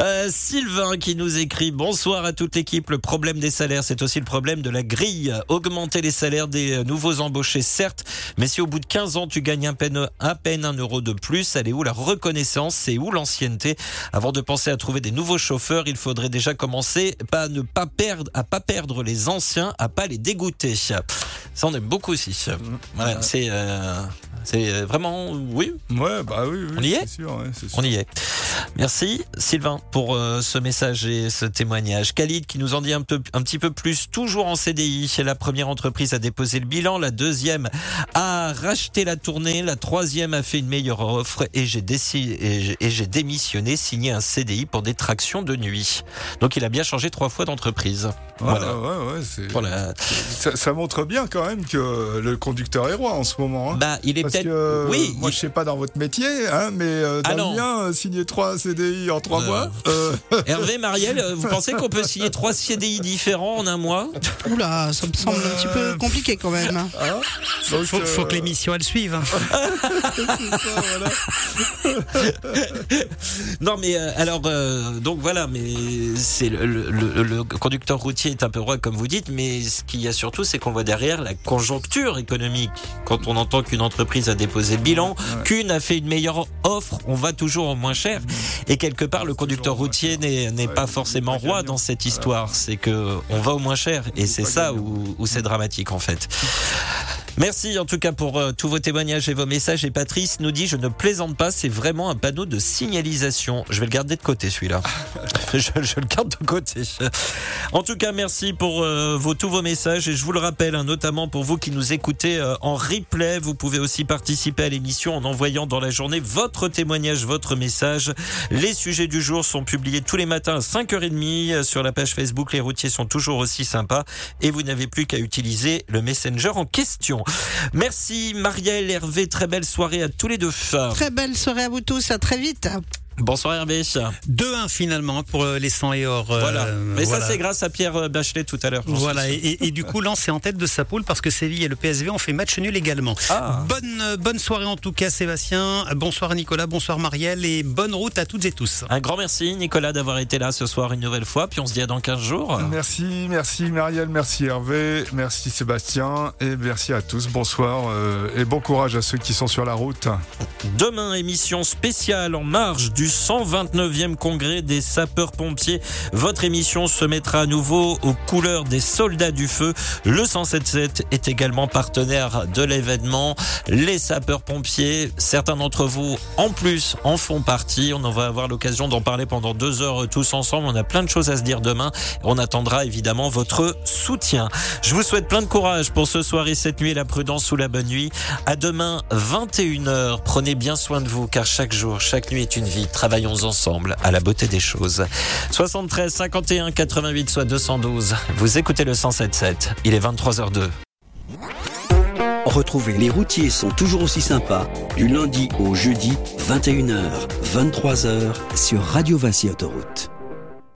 Euh, Sylvain qui nous écrit Bonsoir à toute l'équipe. Le problème des salaires, c'est aussi le problème de la grille. Augmenter les salaires des euh, nouveaux embauchés, certes, mais si au bout de 15 ans, tu gagnes à peine, à peine un euro de plus, elle est où la reconnaissance? C'est où l'ancienneté? Avant de penser à trouver des nouveaux chauffeurs, il faudrait déjà commencer à ne pas perdre, à pas perdre les anciens, à pas les dégoûter. Ça, on aime beaucoup aussi. Voilà, c'est, euh, c'est euh, vraiment, oui, Ouais, bah oui, oui, On y est c'est sûr, ouais, c'est sûr. on y est. Merci Sylvain pour euh, ce message et ce témoignage. Khalid qui nous en dit un, peu, un petit peu plus, toujours en CDI. La première entreprise à déposer le bilan, la deuxième a racheté la tournée, la troisième a fait une meilleure offre et j'ai démissionné, signé un CDI pour des tractions de nuit. Donc il a bien changé trois fois d'entreprise. Voilà. ouais, ouais, c'est- Voilà. ça, ça montre bien quand même que le conducteur est roi en ce moment. hein. Bah, il est Parce peut-être. que, oui, moi il- je sais pas dans votre métier, hein, mais euh, dans Ah non. le mien, euh, signer trois CDI en trois Euh, mois. euh, Hervé, Marielle, euh, vous pensez qu'on peut signer trois CDI différents en un mois? Oula, ça me semble un petit peu compliqué quand même. hein. hein. Donc, Faut, faut euh, que l'émission elle suive. ça. Non, mais euh, alors, euh, donc voilà, mais c'est le, le- le- le conducteur routier est un peu roi, comme vous dites, mais ce qu'il y a surtout, c'est qu'on voit derrière la conjoncture économique. Quand on entend qu'une entreprise a déposé le bilan, Ouais. qu'une a fait une meilleure offre, on va toujours au moins cher. Et quelque part, le conducteur routier n'est Ouais, pas forcément pas roi dans cette histoire. C'est que on va au moins cher, et c'est ça où c'est dramatique en fait. Merci en tout cas pour euh, tous vos témoignages et vos messages. Et Patrice nous dit Je ne plaisante pas, c'est vraiment un panneau de signalisation. Je vais le garder de côté celui-là. je, je le garde de côté. En tout cas, merci pour euh, vos, tous vos messages. Et je vous le rappelle, hein, notamment pour vous qui nous écoutez euh, en replay, vous pouvez aussi participer à l'émission en envoyant dans la journée votre témoignage, votre message. Les sujets du jour sont publiés tous les matins à 5h30 euh, sur la page Facebook. Les routiers sont toujours aussi sympas. Et vous n'avez plus qu'à utiliser le messenger en question. Merci Marielle, Hervé, très belle soirée à tous les deux. Très belle soirée à vous tous, à très vite. Bonsoir Hervé. 2-1 finalement pour euh, les 100 et or. euh, Voilà. Mais voilà. ça c'est grâce à Pierre euh, Bachelet tout à l'heure. Voilà, et, et- et du coup, Lens est en tête de sa poule parce que Séville et le PSV ont fait match nul également. Ah. Bonne, bonne soirée en tout cas, Sébastien. Bonsoir Nicolas, bonsoir Marielle et bonne route à toutes et tous. Un grand merci Nicolas d'avoir été là ce soir une nouvelle fois. Puis on se dit à dans 15 jours. Merci, merci Marielle, merci Hervé, merci Sébastien et merci à tous. Bonsoir euh, et bon courage à ceux qui sont sur la route. Demain, émission spéciale en marge du 129e congrès des sapeurs-pompiers. Votre émission se mettra à nouveau aux couleurs des soldats du feu. Le 177 est également partenaire de l'événement. Les sapeurs-pompiers, certains d'entre vous en plus en font partie. On en va avoir l'occasion d'en parler pendant deux heures tous ensemble. On a plein de choses à se dire demain. On attendra évidemment votre soutien. Je vous souhaite plein de courage pour ce soir et cette nuit, la prudence sous la bonne nuit. À demain, 21h. Prenez bien soin de vous car chaque jour, chaque nuit est une vie. Travaillons ensemble à la beauté des choses. 73 51 88 soit 212. Vous écoutez le 177. Il est 23h02. Retrouvez Les routiers sont toujours aussi sympas du lundi au jeudi 21h, 23h sur Radio Vinci Autoroute.